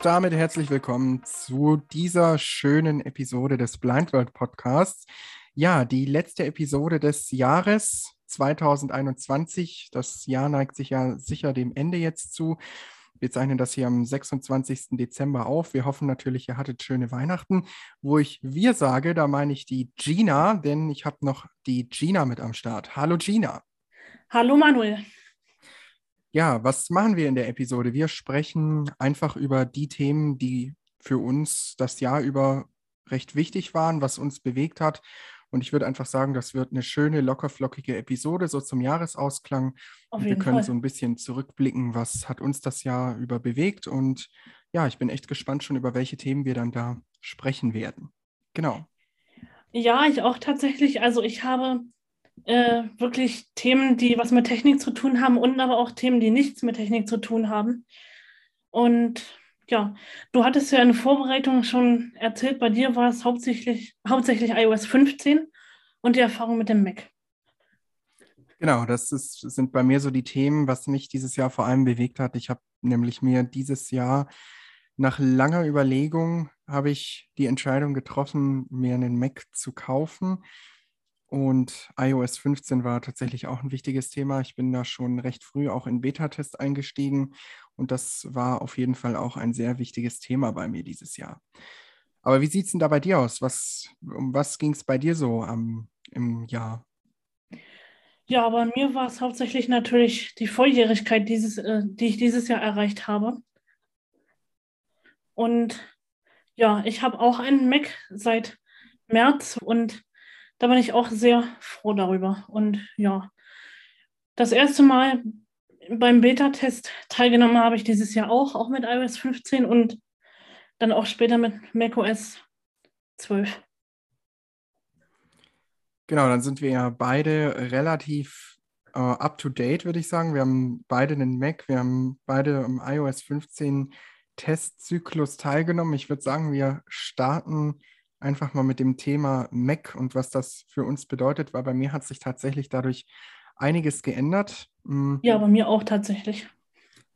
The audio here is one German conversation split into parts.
Und damit herzlich willkommen zu dieser schönen Episode des Blind World Podcasts. Ja, die letzte Episode des Jahres 2021. Das Jahr neigt sich ja sicher dem Ende jetzt zu. Wir zeichnen das hier am 26. Dezember auf. Wir hoffen natürlich, ihr hattet schöne Weihnachten. Wo ich wir sage, da meine ich die Gina, denn ich habe noch die Gina mit am Start. Hallo Gina. Hallo Manuel. Ja, was machen wir in der Episode? Wir sprechen einfach über die Themen, die für uns das Jahr über recht wichtig waren, was uns bewegt hat. Und ich würde einfach sagen, das wird eine schöne, lockerflockige Episode, so zum Jahresausklang. Wir können Fall. so ein bisschen zurückblicken, was hat uns das Jahr über bewegt. Und ja, ich bin echt gespannt schon, über welche Themen wir dann da sprechen werden. Genau. Ja, ich auch tatsächlich. Also ich habe äh, wirklich Themen, die was mit Technik zu tun haben und aber auch Themen, die nichts mit Technik zu tun haben. Und ja, du hattest ja in Vorbereitung schon erzählt, bei dir war es hauptsächlich, hauptsächlich iOS 15 und die Erfahrung mit dem Mac. Genau, das ist, sind bei mir so die Themen, was mich dieses Jahr vor allem bewegt hat. Ich habe nämlich mir dieses Jahr nach langer Überlegung habe ich die Entscheidung getroffen, mir einen Mac zu kaufen. Und iOS 15 war tatsächlich auch ein wichtiges Thema. Ich bin da schon recht früh auch in Beta-Test eingestiegen und das war auf jeden Fall auch ein sehr wichtiges Thema bei mir dieses Jahr. Aber wie sieht es denn da bei dir aus? Was, um was ging es bei dir so am, im Jahr? Ja, bei mir war es hauptsächlich natürlich die Volljährigkeit, dieses, äh, die ich dieses Jahr erreicht habe. Und ja, ich habe auch einen Mac seit März und da bin ich auch sehr froh darüber. Und ja, das erste Mal beim Beta-Test teilgenommen habe ich dieses Jahr auch, auch mit iOS 15 und dann auch später mit macOS 12. Genau, dann sind wir ja beide relativ uh, up to date, würde ich sagen. Wir haben beide einen Mac, wir haben beide im iOS 15 Testzyklus teilgenommen. Ich würde sagen, wir starten einfach mal mit dem Thema Mac und was das für uns bedeutet, weil bei mir hat sich tatsächlich dadurch einiges geändert. Mm. Ja, bei mir auch tatsächlich.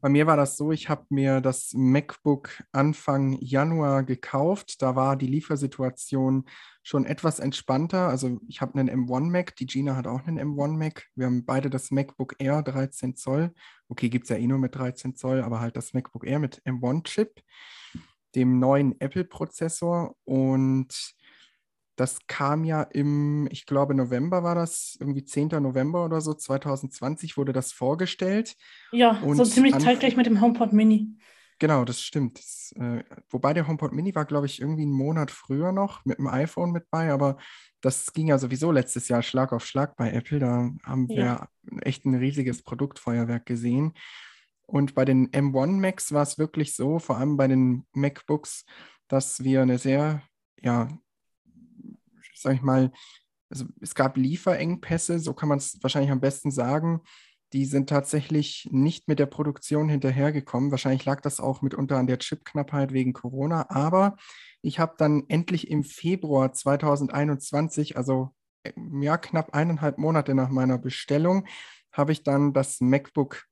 Bei mir war das so, ich habe mir das MacBook Anfang Januar gekauft. Da war die Liefersituation schon etwas entspannter. Also ich habe einen M1 Mac, die Gina hat auch einen M1 Mac. Wir haben beide das MacBook Air 13 Zoll. Okay, gibt es ja eh nur mit 13 Zoll, aber halt das MacBook Air mit M1-Chip dem neuen Apple-Prozessor und das kam ja im, ich glaube, November war das, irgendwie 10. November oder so, 2020 wurde das vorgestellt. Ja, und so ziemlich zeitgleich mit dem HomePod Mini. Genau, das stimmt. Das, äh, wobei der HomePod Mini war, glaube ich, irgendwie einen Monat früher noch mit dem iPhone mit bei, aber das ging ja sowieso letztes Jahr Schlag auf Schlag bei Apple. Da haben ja. wir echt ein riesiges Produktfeuerwerk gesehen. Und bei den M1 Macs war es wirklich so, vor allem bei den MacBooks, dass wir eine sehr, ja, sag ich mal, also es gab Lieferengpässe, so kann man es wahrscheinlich am besten sagen. Die sind tatsächlich nicht mit der Produktion hinterhergekommen. Wahrscheinlich lag das auch mitunter an der Chipknappheit wegen Corona. Aber ich habe dann endlich im Februar 2021, also ja, knapp eineinhalb Monate nach meiner Bestellung, habe ich dann das MacBook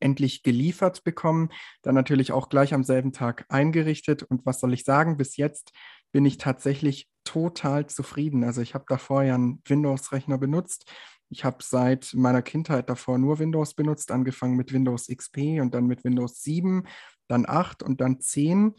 endlich geliefert bekommen, dann natürlich auch gleich am selben Tag eingerichtet. Und was soll ich sagen, bis jetzt bin ich tatsächlich total zufrieden. Also ich habe davor ja einen Windows-Rechner benutzt. Ich habe seit meiner Kindheit davor nur Windows benutzt, angefangen mit Windows XP und dann mit Windows 7, dann 8 und dann 10.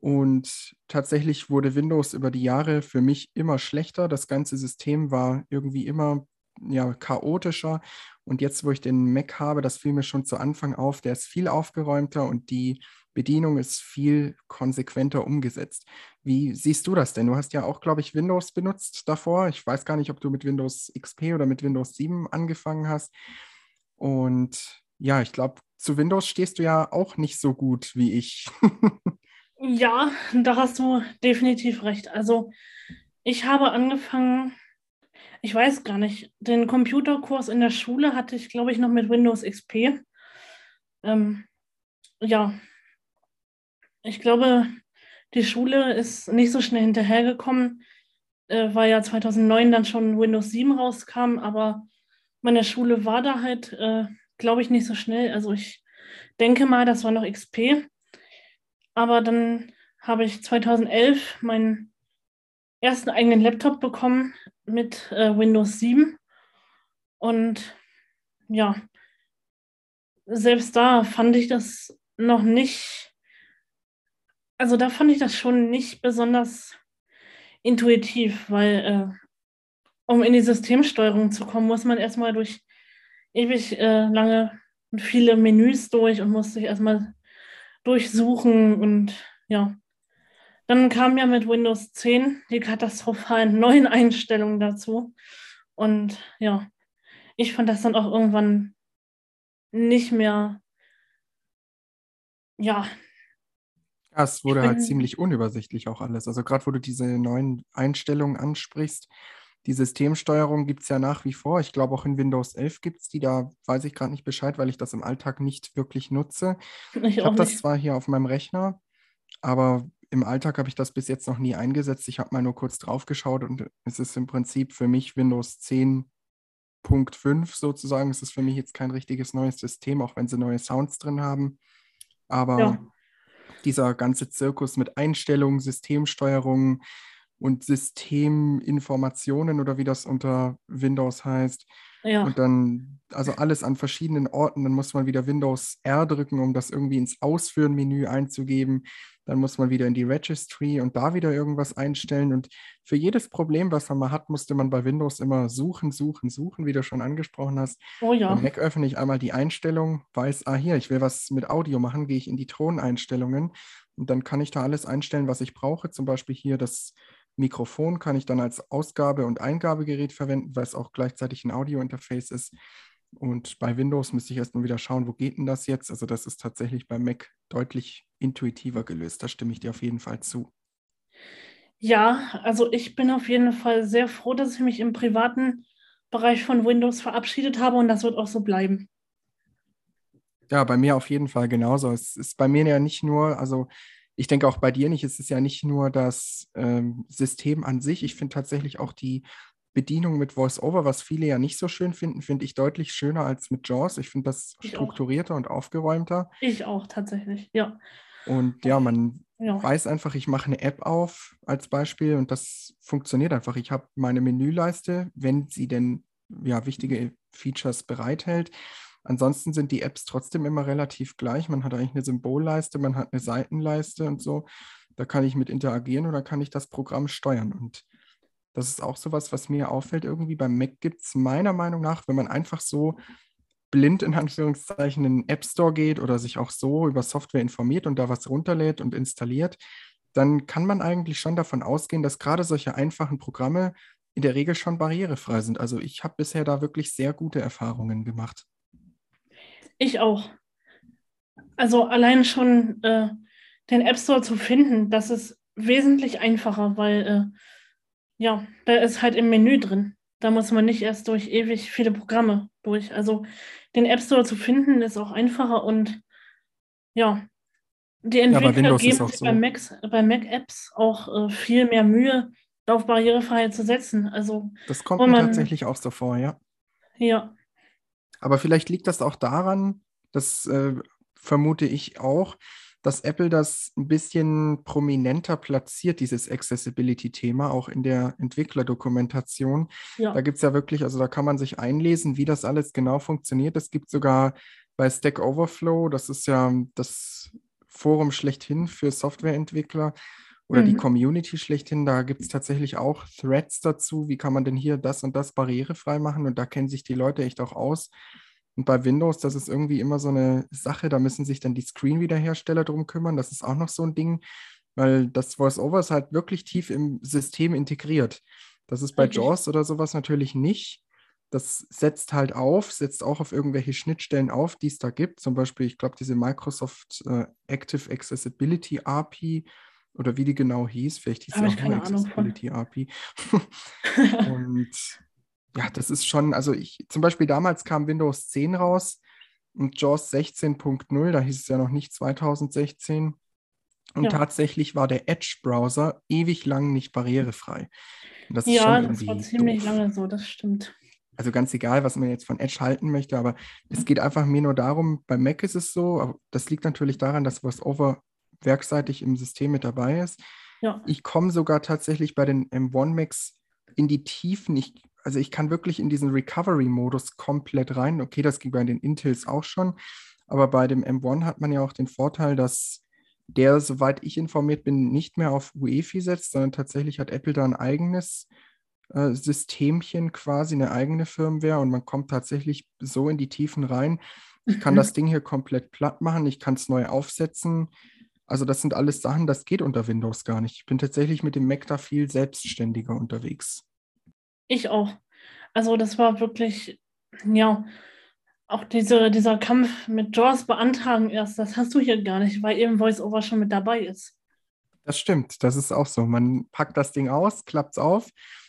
Und tatsächlich wurde Windows über die Jahre für mich immer schlechter. Das ganze System war irgendwie immer ja, chaotischer. Und jetzt, wo ich den Mac habe, das fiel mir schon zu Anfang auf, der ist viel aufgeräumter und die Bedienung ist viel konsequenter umgesetzt. Wie siehst du das denn? Du hast ja auch, glaube ich, Windows benutzt davor. Ich weiß gar nicht, ob du mit Windows XP oder mit Windows 7 angefangen hast. Und ja, ich glaube, zu Windows stehst du ja auch nicht so gut wie ich. ja, da hast du definitiv recht. Also ich habe angefangen ich weiß gar nicht, den Computerkurs in der Schule hatte ich, glaube ich, noch mit Windows XP. Ähm, ja, ich glaube, die Schule ist nicht so schnell hinterhergekommen, äh, weil ja 2009 dann schon Windows 7 rauskam, aber meine Schule war da halt, äh, glaube ich, nicht so schnell. Also ich denke mal, das war noch XP. aber dann habe ich 2011 meinen ersten eigenen Laptop bekommen mit äh, Windows 7. Und ja, selbst da fand ich das noch nicht, also da fand ich das schon nicht besonders intuitiv, weil äh, um in die Systemsteuerung zu kommen, muss man erstmal durch ewig äh, lange viele Menüs durch und muss sich erstmal durchsuchen und ja. Dann kam ja mit Windows 10 die katastrophalen neuen Einstellungen dazu. Und ja, ich fand das dann auch irgendwann nicht mehr, ja. Ja, es wurde halt ziemlich unübersichtlich auch alles. Also gerade wo du diese neuen Einstellungen ansprichst, die Systemsteuerung gibt es ja nach wie vor. Ich glaube, auch in Windows 11 gibt es die. Da weiß ich gerade nicht Bescheid, weil ich das im Alltag nicht wirklich nutze. Ich, ich habe das zwar hier auf meinem Rechner, aber im Alltag habe ich das bis jetzt noch nie eingesetzt. Ich habe mal nur kurz drauf geschaut und es ist im Prinzip für mich Windows 10.5 sozusagen. Es ist für mich jetzt kein richtiges neues System, auch wenn sie neue Sounds drin haben. Aber ja. dieser ganze Zirkus mit Einstellungen, Systemsteuerung, und Systeminformationen oder wie das unter Windows heißt. Ja. Und dann, also alles an verschiedenen Orten, dann muss man wieder Windows R drücken, um das irgendwie ins Ausführen-Menü einzugeben. Dann muss man wieder in die Registry und da wieder irgendwas einstellen. Und für jedes Problem, was man mal hat, musste man bei Windows immer suchen, suchen, suchen, wie du schon angesprochen hast. Oh ja. Beim Mac öffne ich einmal die Einstellung, weiß, ah hier, ich will was mit Audio machen, gehe ich in die Toneinstellungen und dann kann ich da alles einstellen, was ich brauche. Zum Beispiel hier das Mikrofon kann ich dann als Ausgabe- und Eingabegerät verwenden, weil es auch gleichzeitig ein Audio-Interface ist. Und bei Windows müsste ich erstmal wieder schauen, wo geht denn das jetzt? Also das ist tatsächlich bei Mac deutlich intuitiver gelöst. Da stimme ich dir auf jeden Fall zu. Ja, also ich bin auf jeden Fall sehr froh, dass ich mich im privaten Bereich von Windows verabschiedet habe und das wird auch so bleiben. Ja, bei mir auf jeden Fall genauso. Es ist bei mir ja nicht nur, also ich denke auch bei dir nicht, es ist ja nicht nur das ähm, System an sich. Ich finde tatsächlich auch die Bedienung mit VoiceOver, was viele ja nicht so schön finden, finde ich deutlich schöner als mit JAWS. Ich finde das ich strukturierter auch. und aufgeräumter. Ich auch tatsächlich, ja. Und ja, man ja. weiß einfach, ich mache eine App auf als Beispiel und das funktioniert einfach. Ich habe meine Menüleiste, wenn sie denn ja wichtige Features bereithält. Ansonsten sind die Apps trotzdem immer relativ gleich. Man hat eigentlich eine Symbolleiste, man hat eine Seitenleiste und so. Da kann ich mit interagieren oder kann ich das Programm steuern. Und das ist auch sowas, was mir auffällt. Irgendwie beim Mac gibt es meiner Meinung nach, wenn man einfach so blind in Anführungszeichen in den App Store geht oder sich auch so über Software informiert und da was runterlädt und installiert, dann kann man eigentlich schon davon ausgehen, dass gerade solche einfachen Programme in der Regel schon barrierefrei sind. Also ich habe bisher da wirklich sehr gute Erfahrungen gemacht. Ich auch. Also allein schon äh, den App Store zu finden, das ist wesentlich einfacher, weil äh, ja, da ist halt im Menü drin. Da muss man nicht erst durch ewig viele Programme durch. Also den App Store zu finden ist auch einfacher und ja, die Entwickler ja, geben sich so. bei, Macs, bei Mac-Apps auch äh, viel mehr Mühe, auf Barrierefreiheit zu setzen. Also, das kommt mir man, tatsächlich auch so vor, ja. Ja, aber vielleicht liegt das auch daran, das äh, vermute ich auch, dass Apple das ein bisschen prominenter platziert, dieses Accessibility-Thema, auch in der Entwicklerdokumentation. Ja. Da gibt es ja wirklich, also da kann man sich einlesen, wie das alles genau funktioniert. Es gibt sogar bei Stack Overflow, das ist ja das Forum schlechthin für Softwareentwickler, oder mhm. die Community schlechthin, da gibt es tatsächlich auch Threads dazu. Wie kann man denn hier das und das barrierefrei machen? Und da kennen sich die Leute echt auch aus. Und bei Windows, das ist irgendwie immer so eine Sache, da müssen sich dann die Screen-Wiederhersteller drum kümmern. Das ist auch noch so ein Ding, weil das VoiceOver ist halt wirklich tief im System integriert. Das ist bei okay. JAWS oder sowas natürlich nicht. Das setzt halt auf, setzt auch auf irgendwelche Schnittstellen auf, die es da gibt. Zum Beispiel, ich glaube, diese Microsoft äh, Active Accessibility API oder wie die genau hieß. Vielleicht hieß sie auch Accessibility API. und ja, das ist schon, also ich, zum Beispiel damals kam Windows 10 raus und JAWS 16.0, da hieß es ja noch nicht 2016. Und ja. tatsächlich war der Edge-Browser ewig lang nicht barrierefrei. Das ja, das war ziemlich doof. lange so, das stimmt. Also ganz egal, was man jetzt von Edge halten möchte, aber es geht einfach mir nur darum, bei Mac ist es so, das liegt natürlich daran, dass VoiceOver werkseitig im System mit dabei ist. Ja. Ich komme sogar tatsächlich bei den M1 Macs in die Tiefen. Ich, also ich kann wirklich in diesen Recovery-Modus komplett rein. Okay, das ging bei den Intels auch schon. Aber bei dem M1 hat man ja auch den Vorteil, dass der, soweit ich informiert bin, nicht mehr auf UEFI setzt, sondern tatsächlich hat Apple da ein eigenes äh, Systemchen quasi, eine eigene Firmware und man kommt tatsächlich so in die Tiefen rein. Ich kann mhm. das Ding hier komplett platt machen, ich kann es neu aufsetzen. Also das sind alles Sachen, das geht unter Windows gar nicht. Ich bin tatsächlich mit dem Mac da viel selbstständiger unterwegs. Ich auch. Also das war wirklich, ja, auch diese, dieser Kampf mit JAWS beantragen erst, das hast du hier gar nicht, weil eben VoiceOver schon mit dabei ist. Das stimmt, das ist auch so. Man packt das Ding aus, klappt es auf,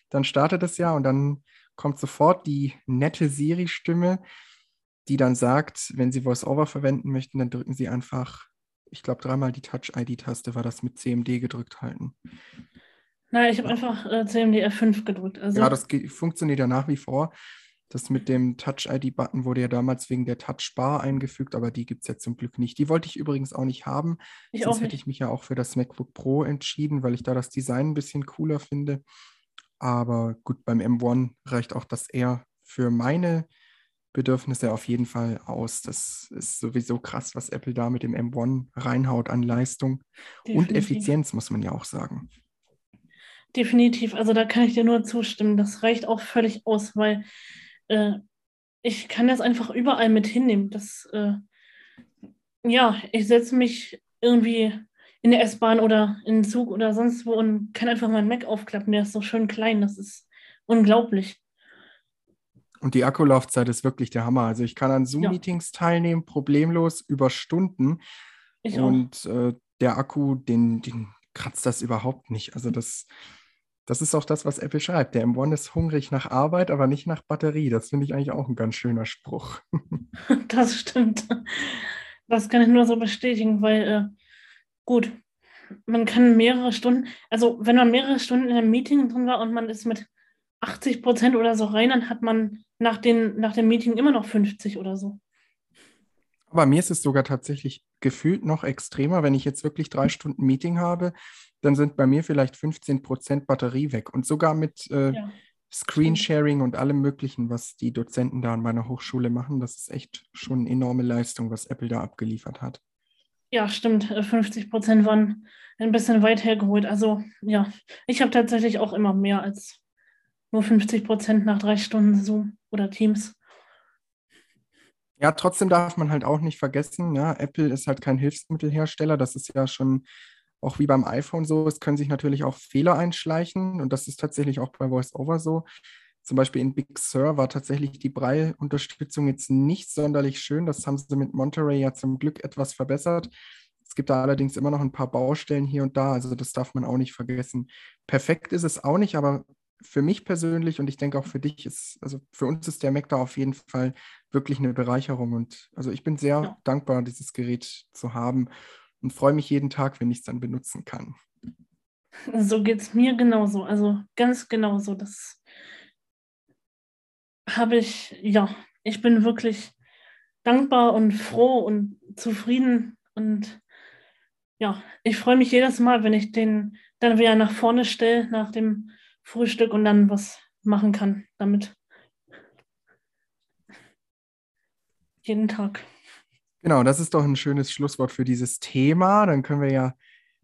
dann startet es ja und dann kommt sofort die nette Siri-Stimme, die dann sagt, wenn Sie VoiceOver verwenden möchten, dann drücken Sie einfach, ich glaube, dreimal die Touch-ID-Taste, war das mit CMD gedrückt halten. Nein, ich habe einfach äh, CMD F5 gedrückt. Also ja, das funktioniert ja nach wie vor. Das mit dem Touch-ID-Button wurde ja damals wegen der Touch-Bar eingefügt, aber die gibt es ja zum Glück nicht. Die wollte ich übrigens auch nicht haben. Ich Sonst hätte ich mich ja auch für das MacBook Pro entschieden, weil ich da das Design ein bisschen cooler finde. Aber gut, beim M1 reicht auch das eher für meine Bedürfnisse auf jeden Fall aus. Das ist sowieso krass, was Apple da mit dem M1 reinhaut an Leistung Definitiv. und Effizienz, muss man ja auch sagen. Definitiv, also da kann ich dir nur zustimmen. Das reicht auch völlig aus, weil äh, ich kann das einfach überall mit hinnehmen. Das, äh, ja, ich setze mich irgendwie in der S-Bahn oder in den Zug oder sonst wo und kann einfach meinen Mac aufklappen. Der ist so schön klein, das ist unglaublich. Und die Akkulaufzeit ist wirklich der Hammer. Also ich kann an Zoom-Meetings ja. teilnehmen, problemlos über Stunden. Ich und äh, der Akku, den, den kratzt das überhaupt nicht. Also das, das ist auch das, was Apple schreibt. Der M1 ist hungrig nach Arbeit, aber nicht nach Batterie. Das finde ich eigentlich auch ein ganz schöner Spruch. das stimmt. Das kann ich nur so bestätigen, weil äh, gut, man kann mehrere Stunden, also wenn man mehrere Stunden in einem Meeting drin war und man ist mit 80 Prozent oder so rein, dann hat man nach, den, nach dem Meeting immer noch 50 oder so. Aber mir ist es sogar tatsächlich gefühlt noch extremer, wenn ich jetzt wirklich drei Stunden Meeting habe dann sind bei mir vielleicht 15 Prozent Batterie weg. Und sogar mit äh, ja. Screensharing und allem Möglichen, was die Dozenten da an meiner Hochschule machen, das ist echt schon eine enorme Leistung, was Apple da abgeliefert hat. Ja, stimmt. 50 äh, Prozent waren ein bisschen weit hergeholt. Also ja, ich habe tatsächlich auch immer mehr als nur 50 Prozent nach drei Stunden Zoom oder Teams. Ja, trotzdem darf man halt auch nicht vergessen, ja, Apple ist halt kein Hilfsmittelhersteller. Das ist ja schon auch wie beim iPhone so, es können sich natürlich auch Fehler einschleichen und das ist tatsächlich auch bei VoiceOver so. Zum Beispiel in Big Sur war tatsächlich die Braille-Unterstützung jetzt nicht sonderlich schön. Das haben sie mit Monterey ja zum Glück etwas verbessert. Es gibt da allerdings immer noch ein paar Baustellen hier und da, also das darf man auch nicht vergessen. Perfekt ist es auch nicht, aber für mich persönlich und ich denke auch für dich ist, also für uns ist der Mac da auf jeden Fall wirklich eine Bereicherung und also ich bin sehr ja. dankbar, dieses Gerät zu haben und freue mich jeden Tag, wenn ich es dann benutzen kann. So geht es mir genauso, also ganz genauso. Das habe ich, ja, ich bin wirklich dankbar und froh und zufrieden und ja, ich freue mich jedes Mal, wenn ich den dann wieder nach vorne stelle nach dem Frühstück und dann was machen kann damit. Jeden Tag. Genau, das ist doch ein schönes Schlusswort für dieses Thema. Dann können wir ja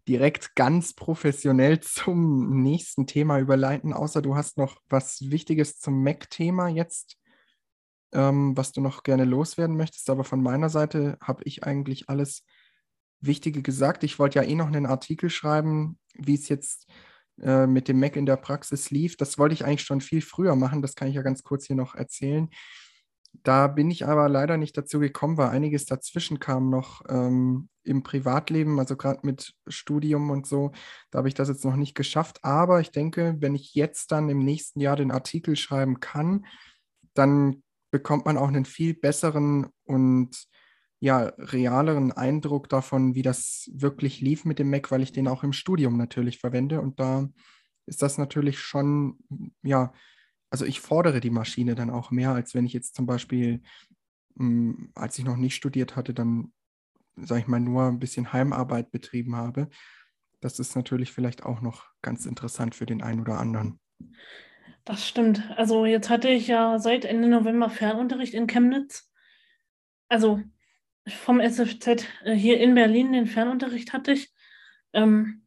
direkt ganz professionell zum nächsten Thema überleiten, außer du hast noch was Wichtiges zum Mac-Thema jetzt, ähm, was du noch gerne loswerden möchtest. Aber von meiner Seite habe ich eigentlich alles Wichtige gesagt. Ich wollte ja eh noch einen Artikel schreiben, wie es jetzt äh, mit dem Mac in der Praxis lief. Das wollte ich eigentlich schon viel früher machen. Das kann ich ja ganz kurz hier noch erzählen. Da bin ich aber leider nicht dazu gekommen, weil einiges dazwischen kam noch ähm, im Privatleben, also gerade mit Studium und so. Da habe ich das jetzt noch nicht geschafft. Aber ich denke, wenn ich jetzt dann im nächsten Jahr den Artikel schreiben kann, dann bekommt man auch einen viel besseren und ja, realeren Eindruck davon, wie das wirklich lief mit dem Mac, weil ich den auch im Studium natürlich verwende. Und da ist das natürlich schon, ja, also ich fordere die Maschine dann auch mehr, als wenn ich jetzt zum Beispiel, mh, hm, als ich noch nicht studiert hatte, dann sag ich mal, nur ein bisschen Heimarbeit betrieben habe. Das ist natürlich vielleicht auch noch ganz interessant für den einen oder anderen. Das stimmt. Also jetzt hatte ich ja seit Ende November Fernunterricht in Chemnitz. Also vom SFZ äh, hier in Berlin den Fernunterricht hatte ich. Ähm,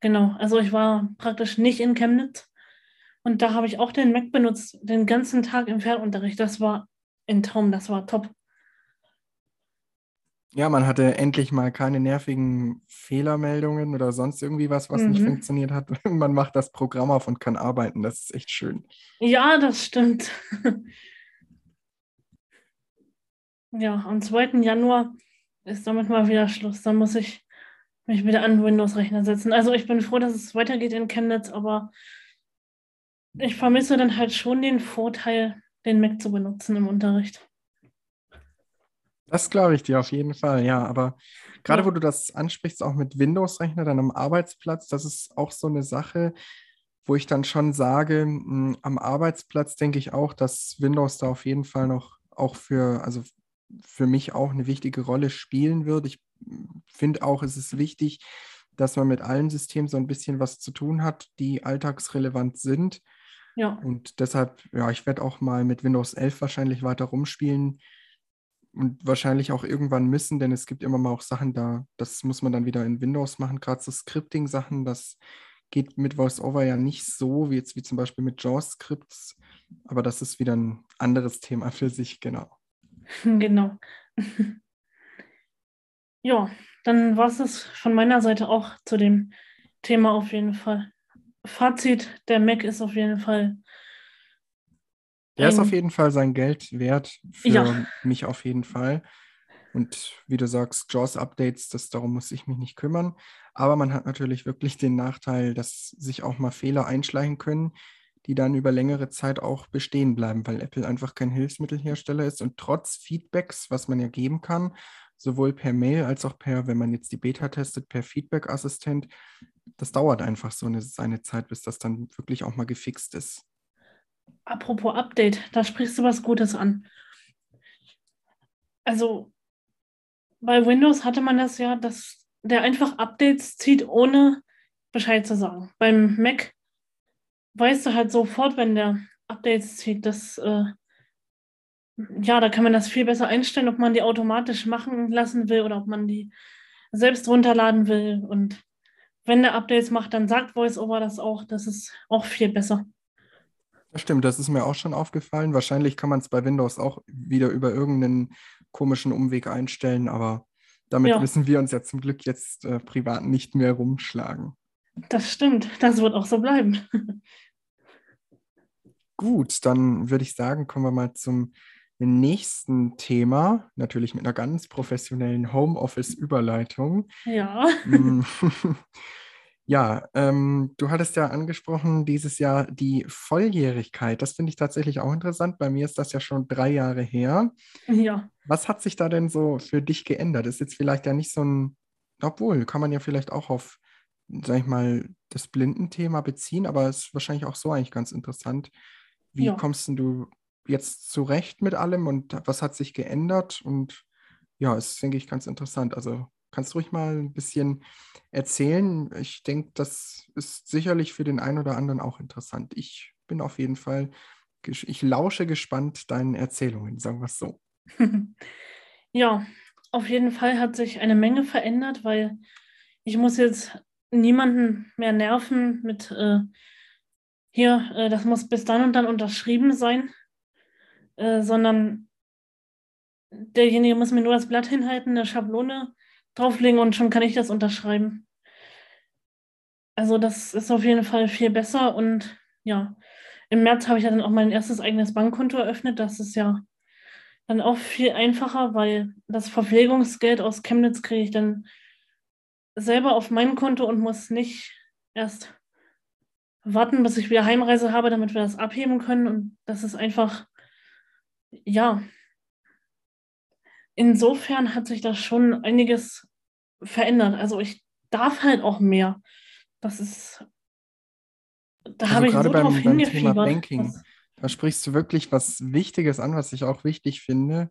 genau, also ich war praktisch nicht in Chemnitz. Und da habe ich auch den Mac benutzt, den ganzen Tag im Fernunterricht. Das war ein Traum, das war top. Ja, man hatte endlich mal keine nervigen Fehlermeldungen oder sonst irgendwie was, was mhm. nicht funktioniert hat. Man macht das Programm auf und kann arbeiten. Das ist echt schön. Ja, das stimmt. ja, am 2. Januar ist damit mal wieder Schluss. Dann muss ich mich wieder an Windows-Rechner setzen. Also ich bin froh, dass es weitergeht in Chemnitz, aber ich vermisse dann halt schon den Vorteil, den Mac zu benutzen im Unterricht. Das glaube ich dir auf jeden Fall, ja. Aber gerade ja. wo du das ansprichst, auch mit Windows-Rechner dann am Arbeitsplatz, das ist auch so eine Sache, wo ich dann schon sage, mh, hm, am Arbeitsplatz denke ich auch, dass Windows da auf jeden Fall noch auch für, also für mich auch eine wichtige Rolle spielen wird. Ich hm, finde auch, es ist wichtig, dass man mit allen Systemen so ein bisschen was zu tun hat, die alltagsrelevant sind. Ja. Und deshalb, ja, ich werde auch mal mit Windows 11 wahrscheinlich weiter rumspielen und wahrscheinlich auch irgendwann müssen, denn es gibt immer mal auch Sachen da, das muss man dann wieder in Windows machen, gerade so Scripting-Sachen, das geht mit VoiceOver ja nicht so, wie jetzt wie zum Beispiel mit JAWS-Scripts, aber das ist wieder ein anderes Thema für sich, genau. Genau. ja, dann war es das von meiner Seite auch zu dem Thema auf jeden Fall. Fazit, der Mac ist auf jeden Fall er ist auf jeden Fall sein Geld wert, für ja. mich auf jeden Fall. Und wie du sagst, JAWS-Updates, das, darum muss ich mich nicht kümmern. Aber man hat natürlich wirklich den Nachteil, dass sich auch mal Fehler einschleichen können, die dann über längere Zeit auch bestehen bleiben, weil Apple einfach kein Hilfsmittelhersteller ist und trotz Feedbacks, was man ja geben kann, sowohl per Mail als auch per, wenn man jetzt die Beta testet, per Feedback-Assistent, das dauert einfach so eine, seine Zeit, bis das dann wirklich auch mal gefixt ist. Apropos Update, da sprichst du was Gutes an. Also bei Windows hatte man das ja, dass der einfach Updates zieht, ohne Bescheid zu sagen. Beim Mac weißt du halt sofort, wenn der Updates zieht, dass äh, ja, da kann man das viel besser einstellen, ob man die automatisch machen lassen will oder ob man die selbst runterladen will. Und wenn der Updates macht, dann sagt VoiceOver das auch. Das ist auch viel besser. Das stimmt, das ist mir auch schon aufgefallen. Wahrscheinlich kann man es bei Windows auch wieder über irgendeinen komischen Umweg einstellen, aber damit ja. müssen wir uns ja zum Glück jetzt äh, privat nicht mehr rumschlagen. Das stimmt, das wird auch so bleiben. Gut, dann würde ich sagen, kommen wir mal zum nächsten Thema, natürlich mit einer ganz professionellen Homeoffice-Überleitung. Ja. Mm. Ja, ähm, du hattest ja angesprochen, dieses Jahr die Volljährigkeit. Das finde ich tatsächlich auch interessant. Bei mir ist das ja schon drei Jahre her. Ja. Was hat sich da denn so für dich geändert? Ist jetzt vielleicht ja nicht so ein, obwohl, kann man ja vielleicht auch auf, sag ich mal, das Blindenthema beziehen, aber es ist wahrscheinlich auch so eigentlich ganz interessant. Wie ja. kommst du jetzt zurecht mit allem und was hat sich geändert? Und ja, es ist, denke ich, ganz interessant. Also kannst du ruhig mal ein bisschen erzählen. Ich denke, das ist sicherlich für den einen oder anderen auch interessant. Ich bin auf jeden Fall, ich lausche gespannt deinen Erzählungen, sagen wir es so. Ja, auf jeden Fall hat sich eine Menge verändert, weil ich muss jetzt niemanden mehr nerven mit äh, hier, äh, das muss bis dann und dann unterschrieben sein, äh, sondern derjenige muss mir nur das Blatt hinhalten, eine Schablone drauflegen und schon kann ich das unterschreiben. Also das ist auf jeden Fall viel besser und ja, im März habe ich ja dann auch mein erstes eigenes Bankkonto eröffnet. Das ist ja dann auch viel einfacher, weil das Verpflegungsgeld aus Chemnitz kriege ich dann selber auf mein Konto und muss nicht erst warten, bis ich wieder Heimreise habe, damit wir das abheben können. Und das ist einfach, ja, insofern hat sich da schon einiges verändert. Also ich darf halt auch mehr. Das ist, da also habe ich so beim, drauf beim Thema Banking, da sprichst du wirklich was Wichtiges an, was ich auch wichtig finde.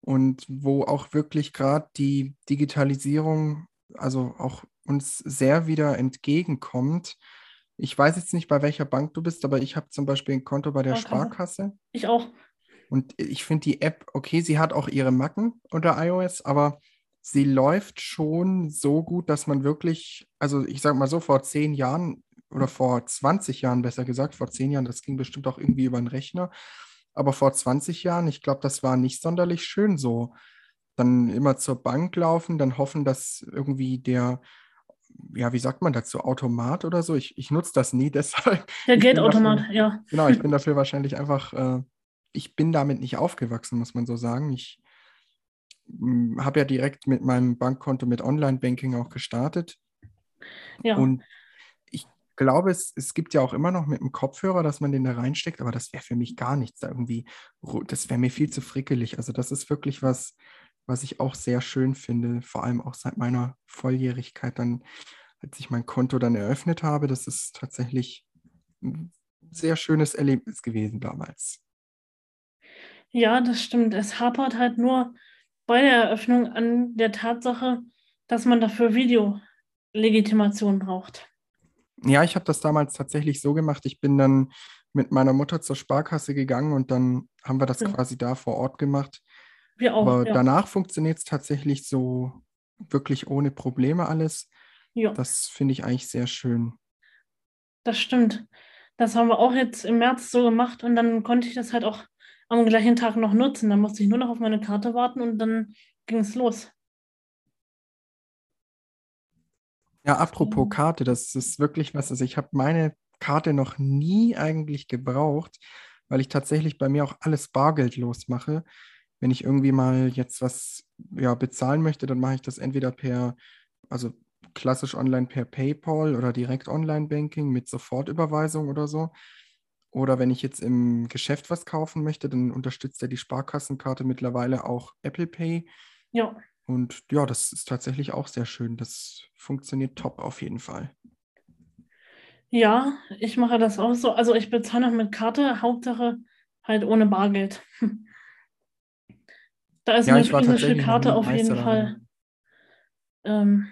und wo auch wirklich gerade die Digitalisierung, also auch uns sehr wieder entgegenkommt. Ich weiß jetzt nicht, bei welcher Bank du bist, aber ich habe zum Beispiel ein Konto bei der Sparkasse. Sparkasse. Ich auch. Und ich finde die App, okay, sie hat auch ihre Macken unter iOS, aber sie läuft schon so gut, dass man wirklich, also ich sage mal so, vor zehn Jahren oder vor 20 Jahren besser gesagt, vor zehn Jahren, das ging bestimmt auch irgendwie über den Rechner, aber vor 20 Jahren, ich glaube, das war nicht sonderlich schön so. Dann immer zur Bank laufen, dann hoffen, dass irgendwie der, ja, wie sagt man dazu, Automat oder so. Ich, ich nutze das nie, deshalb. Der Geldautomat, ja. Genau, ich bin dafür wahrscheinlich einfach, äh, ich bin damit nicht aufgewachsen, muss man so sagen. Ich hm, habe ja direkt mit meinem Bankkonto mit Online-Banking auch gestartet. Ja. Und ich glaube, es, es gibt ja auch immer noch mit dem Kopfhörer, dass man den da reinsteckt, aber das wäre für mich gar nichts. Da irgendwie, das wäre mir viel zu frickelig. Also das ist wirklich was, was ich auch sehr schön finde, vor allem auch seit meiner Volljährigkeit dann, als ich mein Konto dann eröffnet habe. Das ist tatsächlich ein sehr schönes Erlebnis gewesen damals. Ja, das stimmt. Es hapert halt nur bei der Eröffnung an der Tatsache, dass man dafür Videolegitimation braucht. Ja, ich habe das damals tatsächlich so gemacht. Ich bin dann mit meiner Mutter zur Sparkasse gegangen und dann haben wir das ja. quasi da vor Ort gemacht. Wir auch, Aber ja. danach funktioniert es tatsächlich so wirklich ohne Probleme alles. Ja. Das finde ich eigentlich sehr schön. Das stimmt. Das haben wir auch jetzt im März so gemacht und dann konnte ich das halt auch am gleichen Tag noch nutzen. Dann musste ich nur noch auf meine Karte warten und dann ging es los. Ja, apropos Karte, das ist wirklich was. Also ich habe meine Karte noch nie eigentlich gebraucht, weil ich tatsächlich bei mir auch alles bargeldlos mache wenn ich irgendwie mal jetzt was ja, bezahlen möchte, dann mache ich das entweder per, also klassisch online per PayPal oder direkt Online-Banking mit Sofortüberweisung oder so. Oder wenn ich jetzt im Geschäft was kaufen möchte, dann unterstützt er die Sparkassenkarte mittlerweile auch Apple Pay. Ja. Und ja, das ist tatsächlich auch sehr schön. Das funktioniert top auf jeden Fall. Ja, ich mache das auch so. Also ich bezahle noch mit Karte, Hauptsache halt ohne Bargeld. Da ist ja, eine physische Karte auf jeden Fall ähm,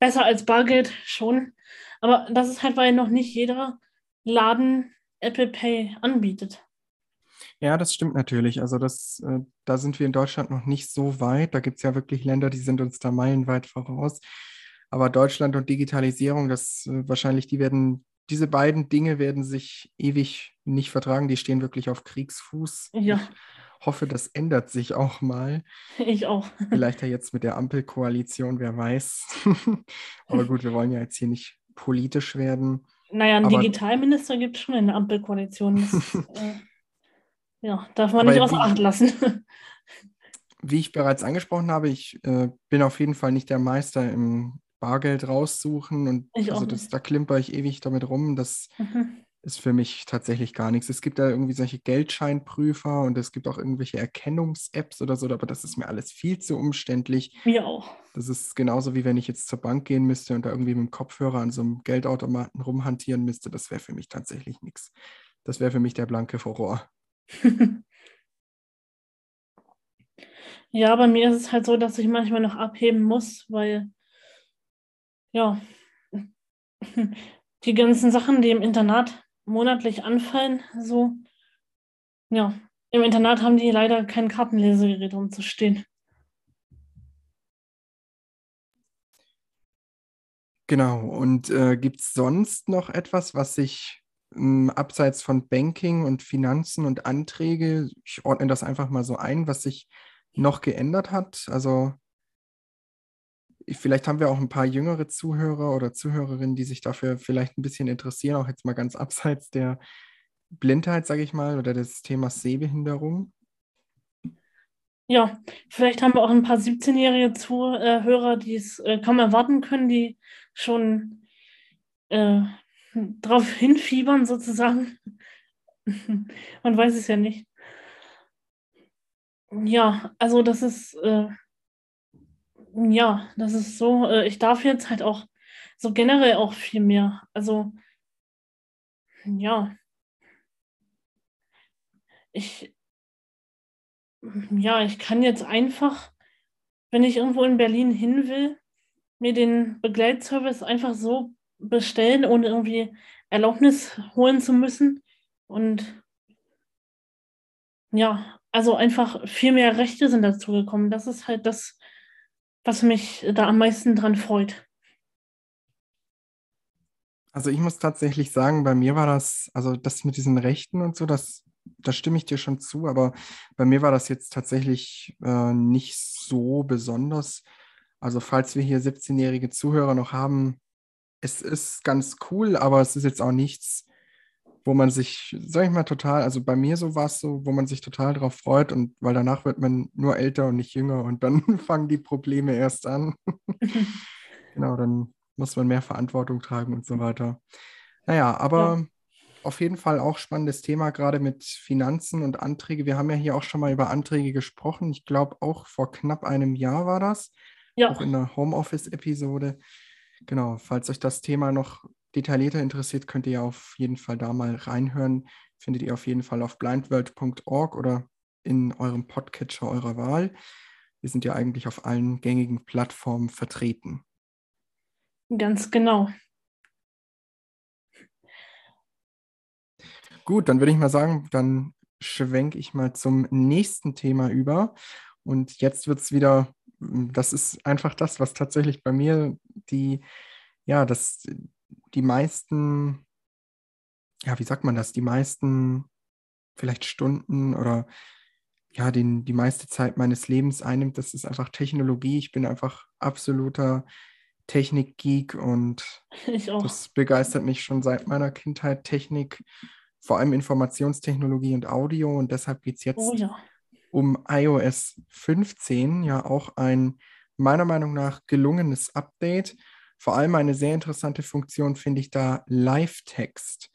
besser als Bargeld schon. Aber das ist halt, weil noch nicht jeder Laden Apple Pay anbietet. Ja, das stimmt natürlich. Also das, äh, da sind wir in Deutschland noch nicht so weit. Da gibt es ja wirklich Länder, die sind uns da meilenweit voraus. Aber Deutschland und Digitalisierung, das äh, wahrscheinlich, die werden, diese beiden Dinge werden sich ewig nicht vertragen. Die stehen wirklich auf Kriegsfuß. Ja. Ich hoffe, das ändert sich auch mal. Ich auch. Vielleicht ja jetzt mit der Ampelkoalition, wer weiß. Aber gut, wir wollen ja jetzt hier nicht politisch werden. Naja, einen Aber, Digitalminister gibt es schon in der Ampelkoalition. Das, äh, ja, darf man nicht außer Acht lassen. wie ich bereits angesprochen habe, ich äh, bin auf jeden Fall nicht der Meister im Bargeld raussuchen und ich also das, da klimper ich ewig damit rum. Das mhm ist für mich tatsächlich gar nichts. Es gibt da irgendwie solche Geldscheinprüfer und es gibt auch irgendwelche Erkennungs-Apps oder so, aber das ist mir alles viel zu umständlich. Mir auch. Das ist genauso wie wenn ich jetzt zur Bank gehen müsste und da irgendwie mit dem Kopfhörer an so einem Geldautomaten rumhantieren müsste. Das wäre für mich tatsächlich nichts. Das wäre für mich der blanke Horror. ja, bei mir ist es halt so, dass ich manchmal noch abheben muss, weil ja, die ganzen Sachen, die im Internat monatlich anfallen. So, ja, im Internat haben die leider kein Kartenlesegerät umzustehen. Genau, und äh, gibt es sonst noch etwas, was sich ähm, abseits von Banking und Finanzen und Anträge, ich ordne das einfach mal so ein, was sich noch geändert hat? Also vielleicht haben wir auch ein paar jüngere Zuhörer oder Zuhörerinnen, die sich dafür vielleicht ein bisschen interessieren, auch jetzt mal ganz abseits der Blindheit, sage ich mal, oder des Themas Sehbehinderung. Ja, vielleicht haben wir auch ein paar 17-jährige Zuhörer, die es äh, kaum erwarten können, die schon äh, darauf hinfiebern, sozusagen. Man weiß es ja nicht. Ja, also das ist äh, ja, das ist so. Äh, ich darf jetzt halt auch so generell auch viel mehr. Also, ja. Ich ja, ich kann jetzt einfach, wenn ich irgendwo in Berlin hin will, mir den Begleitservice einfach so bestellen, ohne irgendwie Erlaubnis holen zu müssen. Und ja, also einfach viel mehr Rechte sind dazu gekommen. Das ist halt das, was mich da am meisten dran freut. Also ich muss tatsächlich sagen, bei mir war das, also das mit diesen Rechten und so, das, da stimme ich dir schon zu, aber bei mir war das jetzt tatsächlich äh, nicht so besonders. Also falls wir hier 17-jährige Zuhörer noch haben, es ist ganz cool, aber es ist jetzt auch nichts, wo man sich, sag ich mal, total, also bei mir so war es so, wo man sich total drauf freut und weil danach wird man nur älter und nicht jünger und dann fangen die Probleme erst an. genau, dann muss man mehr Verantwortung tragen und so weiter. Naja, aber ja. auf jeden Fall auch spannendes Thema, gerade mit Finanzen und Anträge. Wir haben ja hier auch schon mal über Anträge gesprochen. Ich glaube, auch vor knapp einem Jahr war das. Ja. Auch in der Homeoffice-Episode. Genau, falls euch das Thema noch detaillierter interessiert, könnt ihr auf jeden Fall da mal reinhören. Findet ihr auf jeden Fall auf blindworld.org oder in eurem Podcatcher eurer Wahl. Wir sind ja eigentlich auf allen gängigen Plattformen vertreten. Ganz genau. Gut, dann würde ich mal sagen, dann schwenke ich mal zum nächsten Thema über. Und jetzt wird es wieder, das ist einfach das, was tatsächlich bei mir die, ja, das, die meisten, ja, wie sagt man das, die meisten vielleicht Stunden oder ja, den, die meiste Zeit meines Lebens einnimmt. Das ist einfach Technologie. Ich bin einfach absoluter Technik-Geek und das begeistert mich schon seit meiner Kindheit. Technik, vor allem Informationstechnologie und Audio und deshalb geht es jetzt oh, ja. um iOS 15, ja auch ein meiner Meinung nach gelungenes Update. Vor allem eine sehr interessante Funktion finde ich da Live-Text,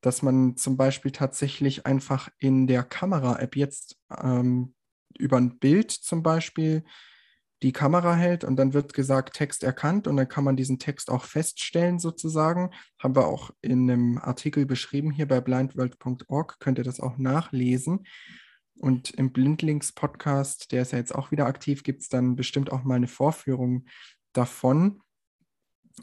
dass man zum Beispiel tatsächlich einfach in der Kamera-App jetzt ähm, über ein Bild zum Beispiel die Kamera hält und dann wird gesagt, Text erkannt und dann kann man diesen Text auch feststellen sozusagen. Haben wir auch in einem Artikel beschrieben hier bei blindworld.org, könnt ihr das auch nachlesen. Und im Blindlinks-Podcast, der ist ja jetzt auch wieder aktiv, gibt es dann bestimmt auch mal eine Vorführung davon.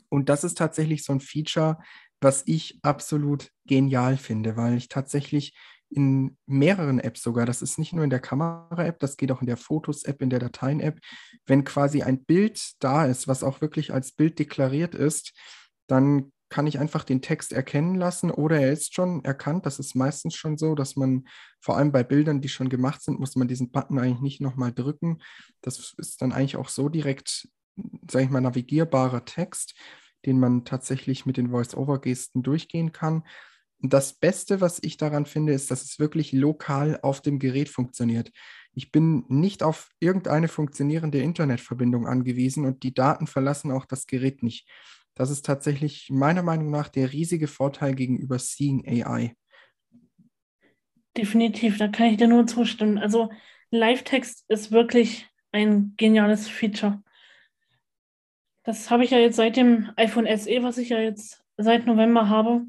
Und das ist tatsächlich so ein Feature, was ich absolut genial finde, weil ich tatsächlich in mehreren Apps sogar. Das ist nicht nur in der Kamera-App, das geht auch in der Fotos-App, in der Dateien-App. Wenn quasi ein Bild da ist, was auch wirklich als Bild deklariert ist, dann kann ich einfach den Text erkennen lassen oder er ist schon erkannt. Das ist meistens schon so, dass man vor allem bei Bildern, die schon gemacht sind, muss man diesen Button eigentlich nicht nochmal drücken. Das ist dann eigentlich auch so direkt, sage ich mal, navigierbarer Text, den man tatsächlich mit den Voice-Over-Gesten durchgehen kann das Beste, was ich daran finde, ist, dass es wirklich lokal auf dem Gerät funktioniert. Ich bin nicht auf irgendeine funktionierende Internetverbindung angewiesen und die Daten verlassen auch das Gerät nicht. Das ist tatsächlich meiner Meinung nach der riesige Vorteil gegenüber Seeing AI. Definitiv, da kann ich dir nur zustimmen. Also Live-Text ist wirklich ein geniales Feature. Das habe ich ja jetzt seit dem iPhone SE, was ich ja jetzt seit November habe,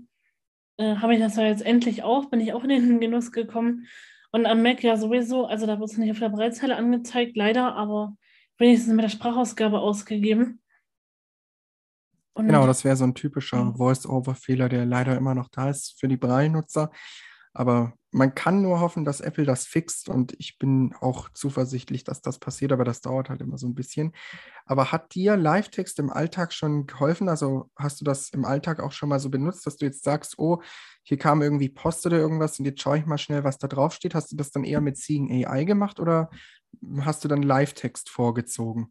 äh, habe ich das ja jetzt endlich auch, bin ich auch in den Genuss gekommen. Und am Mac ja sowieso, also da wird es nicht auf der Breitzeile angezeigt, leider, aber wenigstens mit der Sprachausgabe ausgegeben. Und genau, das wäre so ein typischer Voice-Over-Fehler, der leider immer noch da ist für die Braille-Nutzer. Aber man kann nur hoffen, dass Apple das fixt und ich bin auch zuversichtlich, dass das passiert, aber das dauert halt immer so ein bisschen. Aber hat dir Live-Text im Alltag schon geholfen? Also hast du das im Alltag auch schon mal so benutzt, dass du jetzt sagst, oh, hier kam irgendwie Post oder irgendwas und jetzt schaue ich mal schnell, was da drauf steht. Hast du das dann eher mit Seeing AI gemacht oder hast du dann Live-Text vorgezogen?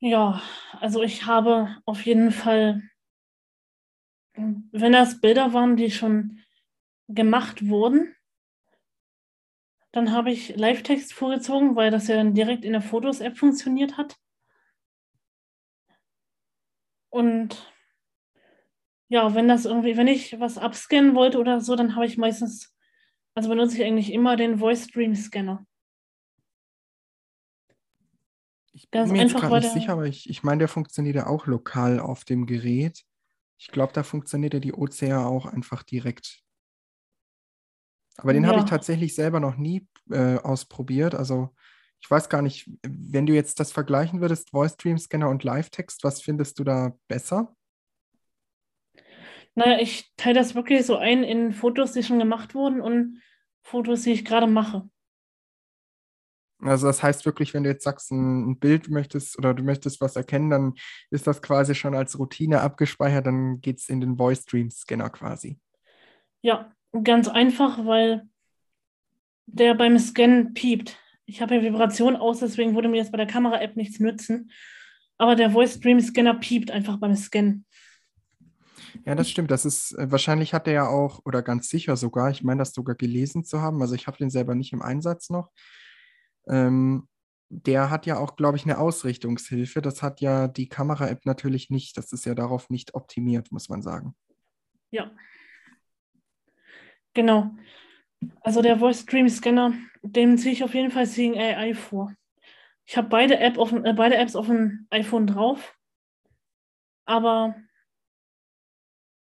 Ja, also ich habe auf jeden Fall wenn das Bilder waren, die schon gemacht wurden, dann habe ich Live-Text vorgezogen, weil das ja dann direkt in der Fotos-App funktioniert hat. Und ja, wenn das irgendwie, wenn ich was abscannen wollte oder so, dann habe ich meistens, also benutze ich eigentlich immer den Voice Stream Scanner. Ich bin Ganz mir jetzt gerade nicht sicher, aber ich, ich meine, der funktioniert ja auch lokal auf dem Gerät. Ich glaube, da funktioniert ja die OCR auch einfach direkt. Aber den habe ich Ja. tatsächlich selber noch nie äh, ausprobiert. Also ich weiß gar nicht, wenn du jetzt das vergleichen würdest, Voice Dream Scanner und Live-Text, was findest du da besser? Naja, ich teile das wirklich so ein in Fotos, die schon gemacht wurden und Fotos, die ich gerade mache. Also das heißt wirklich, wenn du jetzt sagst, ein, Bild möchtest oder du möchtest was erkennen, dann ist das quasi schon als Routine abgespeichert, dann geht es in den Voice Dream Scanner quasi. Ja, ganz einfach, weil der beim Scannen piept. Ich habe ja Vibration aus, deswegen würde mir jetzt bei der Kamera-App nichts nützen. Aber der Voice Dream Scanner piept einfach beim Scannen. Ja, das stimmt. Das ist, äh, wahrscheinlich hat er ja auch, oder ganz sicher sogar, ich meine das sogar gelesen zu haben, also ich habe den selber nicht im Einsatz noch. Ähm, der hat ja auch, glaube ich, eine Ausrichtungshilfe. Das hat ja die Kamera-App natürlich nicht. Das ist ja darauf nicht optimiert, muss man sagen. Ja. Genau. Also der Voice Dream Scanner, dem ziehe ich auf jeden Fall Seeing AI vor. Ich habe beide, App auf, äh, beide Apps auf dem iPhone drauf, aber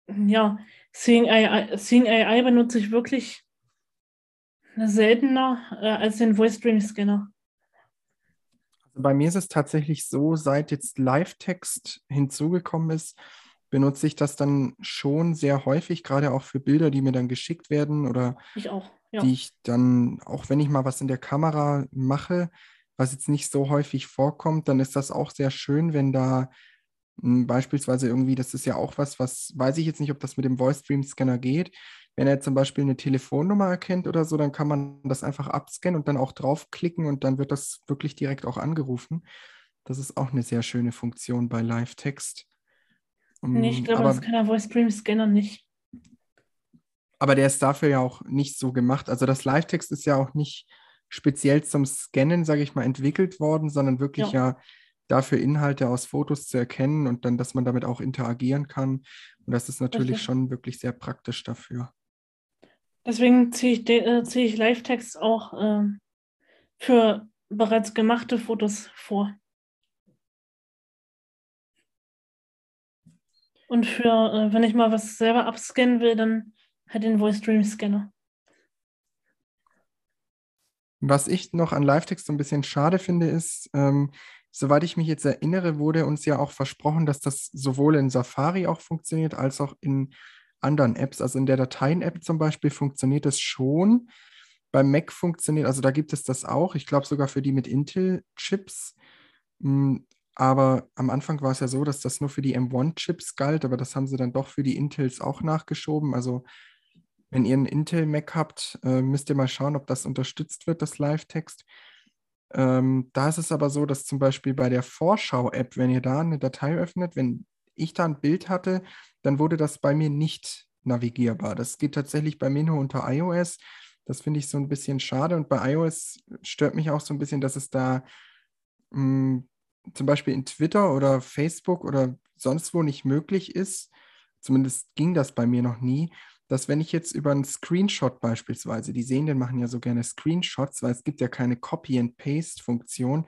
ja, Seeing AI, Seeing AI benutze ich wirklich seltener äh, als den Voice Dream Scanner. Also bei mir ist es tatsächlich so, seit jetzt Live-Text hinzugekommen ist, benutze ich das dann schon sehr häufig, gerade auch für Bilder, die mir dann geschickt werden oder Ich auch. Ja. die ich dann, auch wenn ich mal was in der Kamera mache, was jetzt nicht so häufig vorkommt, dann ist das auch sehr schön, wenn da mh, beispielsweise irgendwie, das ist ja auch was, was weiß ich jetzt nicht, ob das mit dem Voice Stream Scanner geht. Wenn er zum Beispiel eine Telefonnummer erkennt oder so, dann kann man das einfach abscannen und dann auch draufklicken und dann wird das wirklich direkt auch angerufen. Das ist auch eine sehr schöne Funktion bei Live-Text. Nee, ich Mm, glaube, aber- das kann der Voice Dream Scanner nicht. Aber der ist dafür ja auch nicht so gemacht. Also das Live-Text ist ja auch nicht speziell zum Scannen, sage ich mal, entwickelt worden, sondern wirklich Ja. ja. dafür Inhalte aus Fotos zu erkennen und dann, dass man damit auch interagieren kann. Und das ist natürlich Richtig. schon wirklich sehr praktisch dafür. Deswegen ziehe ich, äh, ziehe ich Live-Text auch ähm, für bereits gemachte Fotos vor. Und für, äh, wenn ich mal was selber abscannen will, dann halt den Voice Dream Scanner. Was ich noch an Live-Text so ein bisschen schade finde, ist, ähm, soweit ich mich jetzt erinnere, wurde uns ja auch versprochen, dass das sowohl in Safari auch funktioniert, als auch in anderen Apps. Also in der Dateien-App zum Beispiel funktioniert es schon. Beim Mac funktioniert, also da gibt es das auch. Ich glaube sogar für die mit Intel-Chips. Mm, Aber am Anfang war es ja so, dass das nur für die M1-Chips galt, aber das haben sie dann doch für die Intels auch nachgeschoben. Also wenn ihr einen Intel-Mac habt, äh, müsst ihr mal schauen, ob das unterstützt wird, das Live-Text. Ähm, da ist es aber so, dass zum Beispiel bei der Vorschau-App, wenn ihr da eine Datei öffnet, wenn ich da ein Bild hatte, dann wurde das bei mir nicht navigierbar. Das geht tatsächlich bei mir nur unter iOS. Das finde ich so ein bisschen schade. Und bei iOS stört mich auch so ein bisschen, dass es da mh, zum Beispiel in Twitter oder Facebook oder sonst wo nicht möglich ist. Zumindest ging das bei mir noch nie dass wenn ich jetzt über einen Screenshot beispielsweise, die Sehenden machen ja so gerne Screenshots, weil es gibt ja keine Copy-and-Paste-Funktion,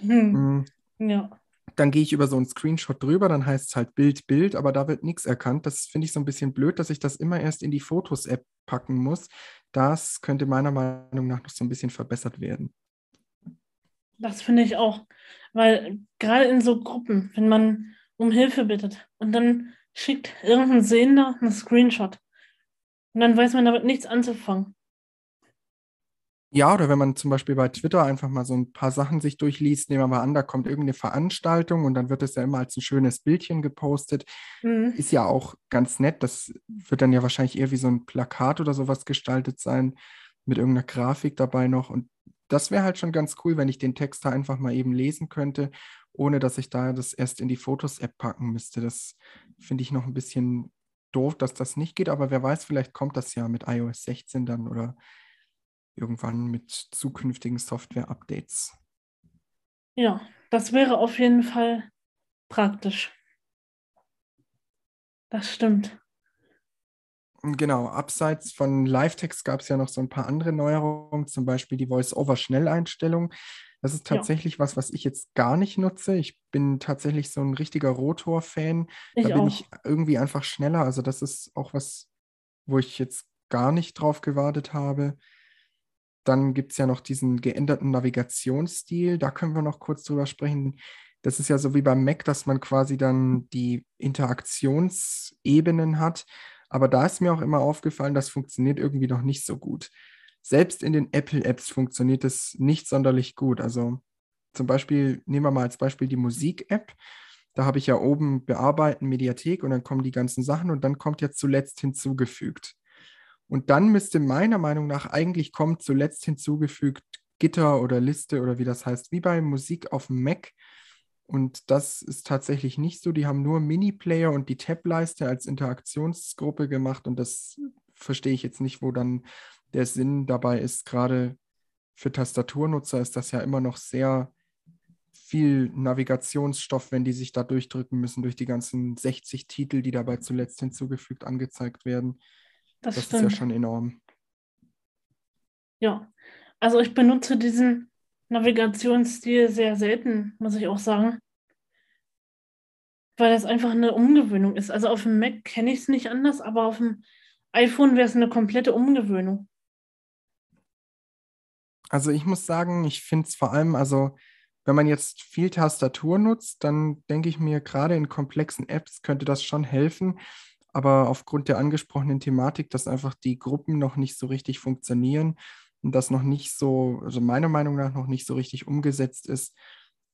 Hm. mm, Ja, dann gehe ich über so einen Screenshot drüber, dann heißt es halt Bild, Bild, aber da wird nichts erkannt. Das finde ich so ein bisschen blöd, dass ich das immer erst in die Fotos-App packen muss. Das könnte meiner Meinung nach noch so ein bisschen verbessert werden. das finde ich auch. Weil gerade in so Gruppen, wenn man um Hilfe bittet und dann schickt irgendein Sehender einen Screenshot und dann weiß man damit nichts anzufangen. Ja, oder wenn man zum Beispiel bei Twitter einfach mal so ein paar Sachen sich durchliest, nehmen wir mal an, da kommt irgendeine Veranstaltung und dann wird es ja immer als ein schönes Bildchen gepostet. Mhm. Ist ja auch ganz nett. Das wird dann ja wahrscheinlich eher wie so ein Plakat oder sowas gestaltet sein, mit irgendeiner Grafik dabei noch. Und das wäre halt schon ganz cool, wenn ich den Text da einfach mal eben lesen könnte, ohne dass ich da das erst in die Fotos-App packen müsste. Das finde ich noch ein bisschen doof, dass das nicht geht, aber wer weiß, vielleicht kommt das ja mit iOS 16 dann oder irgendwann mit zukünftigen Software-Updates. Ja, das wäre auf jeden Fall praktisch. Das stimmt. Genau, abseits von Live-Text gab es ja noch so ein paar andere Neuerungen, zum Beispiel die Voice-Over-Schnelleinstellung. Das ist Ja. tatsächlich was, was ich jetzt gar nicht nutze. Ich bin tatsächlich so ein richtiger Rotor-Fan. Da bin auch. ich irgendwie einfach schneller. Also das ist auch was, wo ich jetzt gar nicht drauf gewartet habe. Dann gibt es ja noch diesen geänderten Navigationsstil. Da können wir noch kurz drüber sprechen. Das ist ja so wie beim Mac, dass man quasi dann die Interaktionsebenen hat. Aber da ist mir auch immer aufgefallen, das funktioniert irgendwie noch nicht so gut. Selbst in den Apple-Apps funktioniert es nicht sonderlich gut. Also zum Beispiel, nehmen wir mal als Beispiel die Musik-App. Da habe ich ja oben Bearbeiten, Mediathek und dann kommen die ganzen Sachen und dann kommt ja zuletzt hinzugefügt. Und dann müsste meiner Meinung nach eigentlich kommen zuletzt hinzugefügt Gitter oder Liste oder wie das heißt, wie bei Musik auf dem Mac. Und das ist tatsächlich nicht so. Die haben nur Mini-Player und die Tab-Leiste als Interaktionsgruppe gemacht. Und das verstehe ich jetzt nicht, wo dann der Sinn dabei ist. Gerade für Tastaturnutzer ist das ja immer noch sehr viel Navigationsstoff, wenn die sich da durchdrücken müssen, durch die ganzen 60 Titel, die dabei zuletzt hinzugefügt angezeigt werden. Das, das ist ja schon enorm. Ja, also ich benutze diesen Navigationsstil sehr selten, muss ich auch sagen. Weil das einfach eine Umgewöhnung ist. Also auf dem Mac kenne ich es nicht anders, aber auf dem iPhone wäre es eine komplette Umgewöhnung. Also ich muss sagen, ich finde es vor allem, also wenn man jetzt viel Tastatur nutzt, dann denke ich mir, gerade in komplexen Apps könnte das schon helfen aber aufgrund der angesprochenen Thematik, dass einfach die Gruppen noch nicht so richtig funktionieren und das noch nicht so, also meiner Meinung nach noch nicht so richtig umgesetzt ist,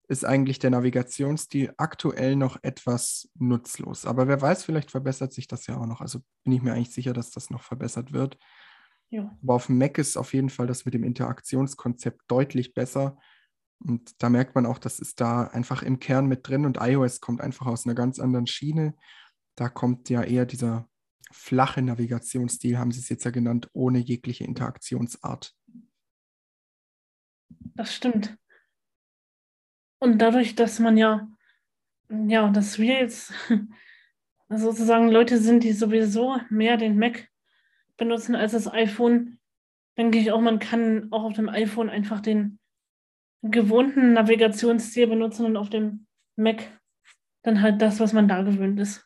ist eigentlich der Navigationsstil aktuell noch etwas nutzlos. Aber wer weiß, vielleicht verbessert sich das ja auch noch. Also bin ich mir eigentlich sicher, dass das noch verbessert wird. Ja. Aber auf dem Mac ist auf jeden Fall das mit dem Interaktionskonzept deutlich besser. Und da merkt man auch, das ist da einfach im Kern mit drin und iOS kommt einfach aus einer ganz anderen Schiene. Da kommt ja eher dieser flache Navigationsstil, haben Sie es jetzt ja genannt, ohne jegliche Interaktionsart. Das stimmt. Und dadurch, dass man ja, ja, dass wir jetzt sozusagen Leute sind, die sowieso mehr den Mac benutzen als das iPhone, denke ich auch, man kann auch auf dem iPhone einfach den gewohnten Navigationsstil benutzen und auf dem Mac dann halt das, was man da gewöhnt ist.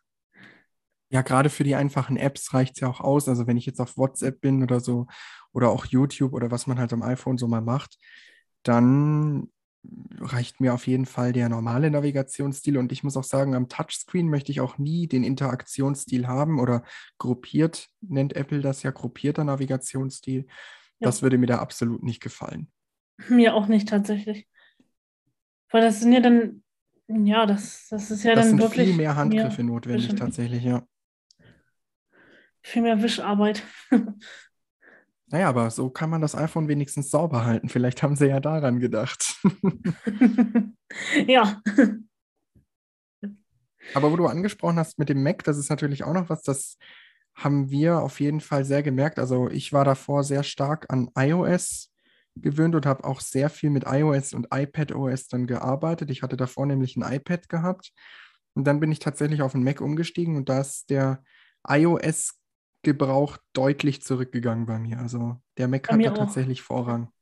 Ja, gerade für die einfachen Apps reicht es ja auch aus. Also wenn ich jetzt auf WhatsApp bin oder so oder auch YouTube oder was man halt am iPhone so mal macht, dann reicht mir auf jeden Fall der normale Navigationsstil. Und ich muss auch sagen, am Touchscreen möchte ich auch nie den Interaktionsstil haben oder gruppiert, nennt Apple das ja, gruppierter Navigationsstil. Ja. Das würde mir da absolut nicht gefallen. Mir auch nicht tatsächlich. Weil das sind ja dann, ja, das, das ist ja das dann sind wirklich. viel mehr Handgriffe notwendig bestimmt. tatsächlich, ja. Viel mehr Wischarbeit. Naja, aber so kann man das iPhone wenigstens sauber halten. Vielleicht haben sie ja daran gedacht. ja. Aber wo du angesprochen hast mit dem Mac, das ist natürlich auch noch was, das haben wir auf jeden Fall sehr gemerkt. Also ich war davor sehr stark an iOS gewöhnt und habe auch sehr viel mit iOS und iPadOS dann gearbeitet. Ich hatte davor nämlich ein iPad gehabt und dann bin ich tatsächlich auf den Mac umgestiegen und da ist der iOS Gebrauch deutlich zurückgegangen bei mir. Also der Mac hat da tatsächlich Vorrang.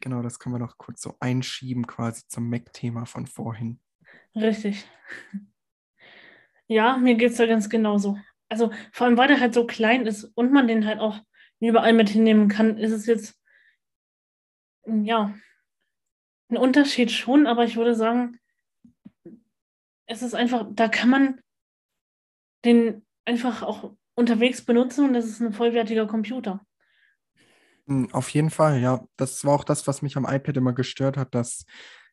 Genau, das können wir noch kurz so einschieben quasi zum Mac-Thema von vorhin. Richtig. Ja, mir geht es da ganz genauso. Also vor allem, weil der halt so klein ist und man den halt auch überall mit hinnehmen kann, ist es jetzt, ja, ein Unterschied schon, aber ich würde sagen, es ist einfach, da kann man den einfach auch unterwegs benutzen und das ist ein vollwertiger Computer. Hm, auf jeden Fall, ja. Das war auch das, was mich am iPad immer gestört hat, dass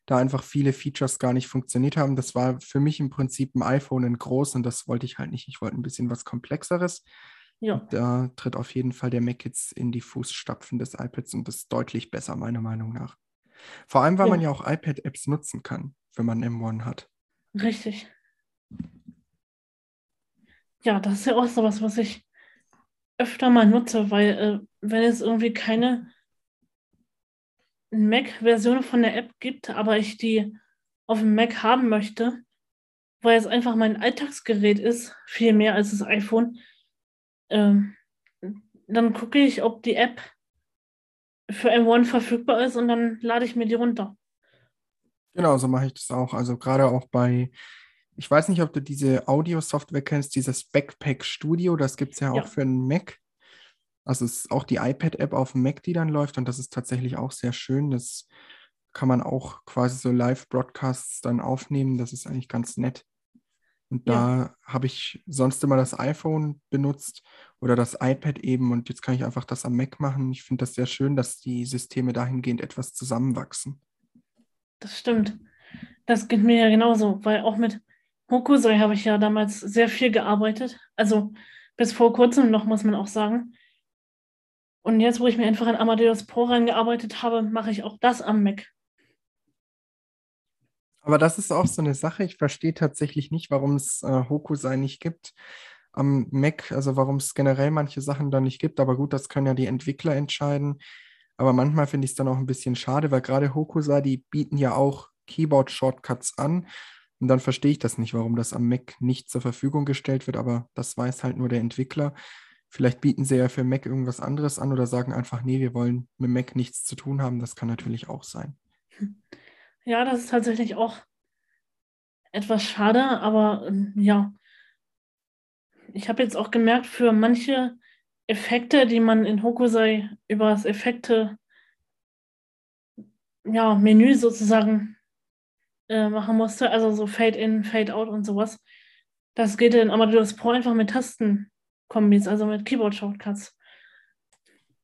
da einfach viele Features gar nicht funktioniert haben. Das war für mich im Prinzip ein iPhone in groß und das wollte ich halt nicht. Ich wollte ein bisschen was Komplexeres. Ja. Da tritt auf jeden Fall der Mac jetzt in die Fußstapfen des iPads und das ist deutlich besser, meiner Meinung nach. Vor allem, weil ja. man ja auch iPad-Apps nutzen kann, wenn man M1 hat. Richtig ja, das ist ja auch sowas, was ich öfter mal nutze, weil äh, wenn es irgendwie keine Mac-Version von der App gibt, aber ich die auf dem Mac haben möchte, weil es einfach mein Alltagsgerät ist, viel mehr als das iPhone, ähm, dann gucke ich, ob die App für M1 verfügbar ist und dann lade ich mir die runter. Genau, so mache ich das auch. Also gerade auch bei ich weiß nicht, ob du diese Audio-Software kennst, dieses Backpack Studio, das gibt es ja, ja, auch für einen Mac. Also es ist auch die iPad-App auf dem Mac, die dann läuft und das ist tatsächlich auch sehr schön. Das kann man auch quasi so Live-Broadcasts dann aufnehmen. Das ist eigentlich ganz nett. Und da ja. habe ich sonst immer das iPhone benutzt oder das iPad eben und jetzt kann ich einfach das am Mac machen. Ich finde das sehr schön, dass die Systeme dahingehend etwas zusammenwachsen. Das stimmt. Das geht mir ja genauso, weil auch mit Hokusai habe ich ja damals sehr viel gearbeitet. Also bis vor kurzem noch, muss man auch sagen. Und jetzt, wo ich mir einfach an Amadeus Pro reingearbeitet habe, mache ich auch das am Mac. Aber das ist auch so eine Sache. Ich verstehe tatsächlich nicht, warum es äh, Hokusai nicht gibt am Mac, also warum es generell manche Sachen da nicht gibt. Aber gut, das können ja die Entwickler entscheiden. Aber manchmal finde ich es dann auch ein bisschen schade, weil gerade Hokusai, die bieten ja auch Keyboard-Shortcuts an. Und dann verstehe ich das nicht, warum das am Mac nicht zur Verfügung gestellt wird, aber das weiß halt nur der Entwickler. Vielleicht bieten sie ja für Mac irgendwas anderes an oder sagen einfach, nee, wir wollen mit Mac nichts zu tun haben. Das kann natürlich auch sein. Ja, das ist tatsächlich auch etwas schade, aber ähm, ja. Ich habe jetzt auch gemerkt, für manche Effekte, die man in Hokusai über das Effekte ja, Menü sozusagen äh, machen musste, also so Fade in, Fade out und sowas. Das geht in Amadeus Pro einfach mit Tastenkombis, also mit Keyboard-Shortcuts.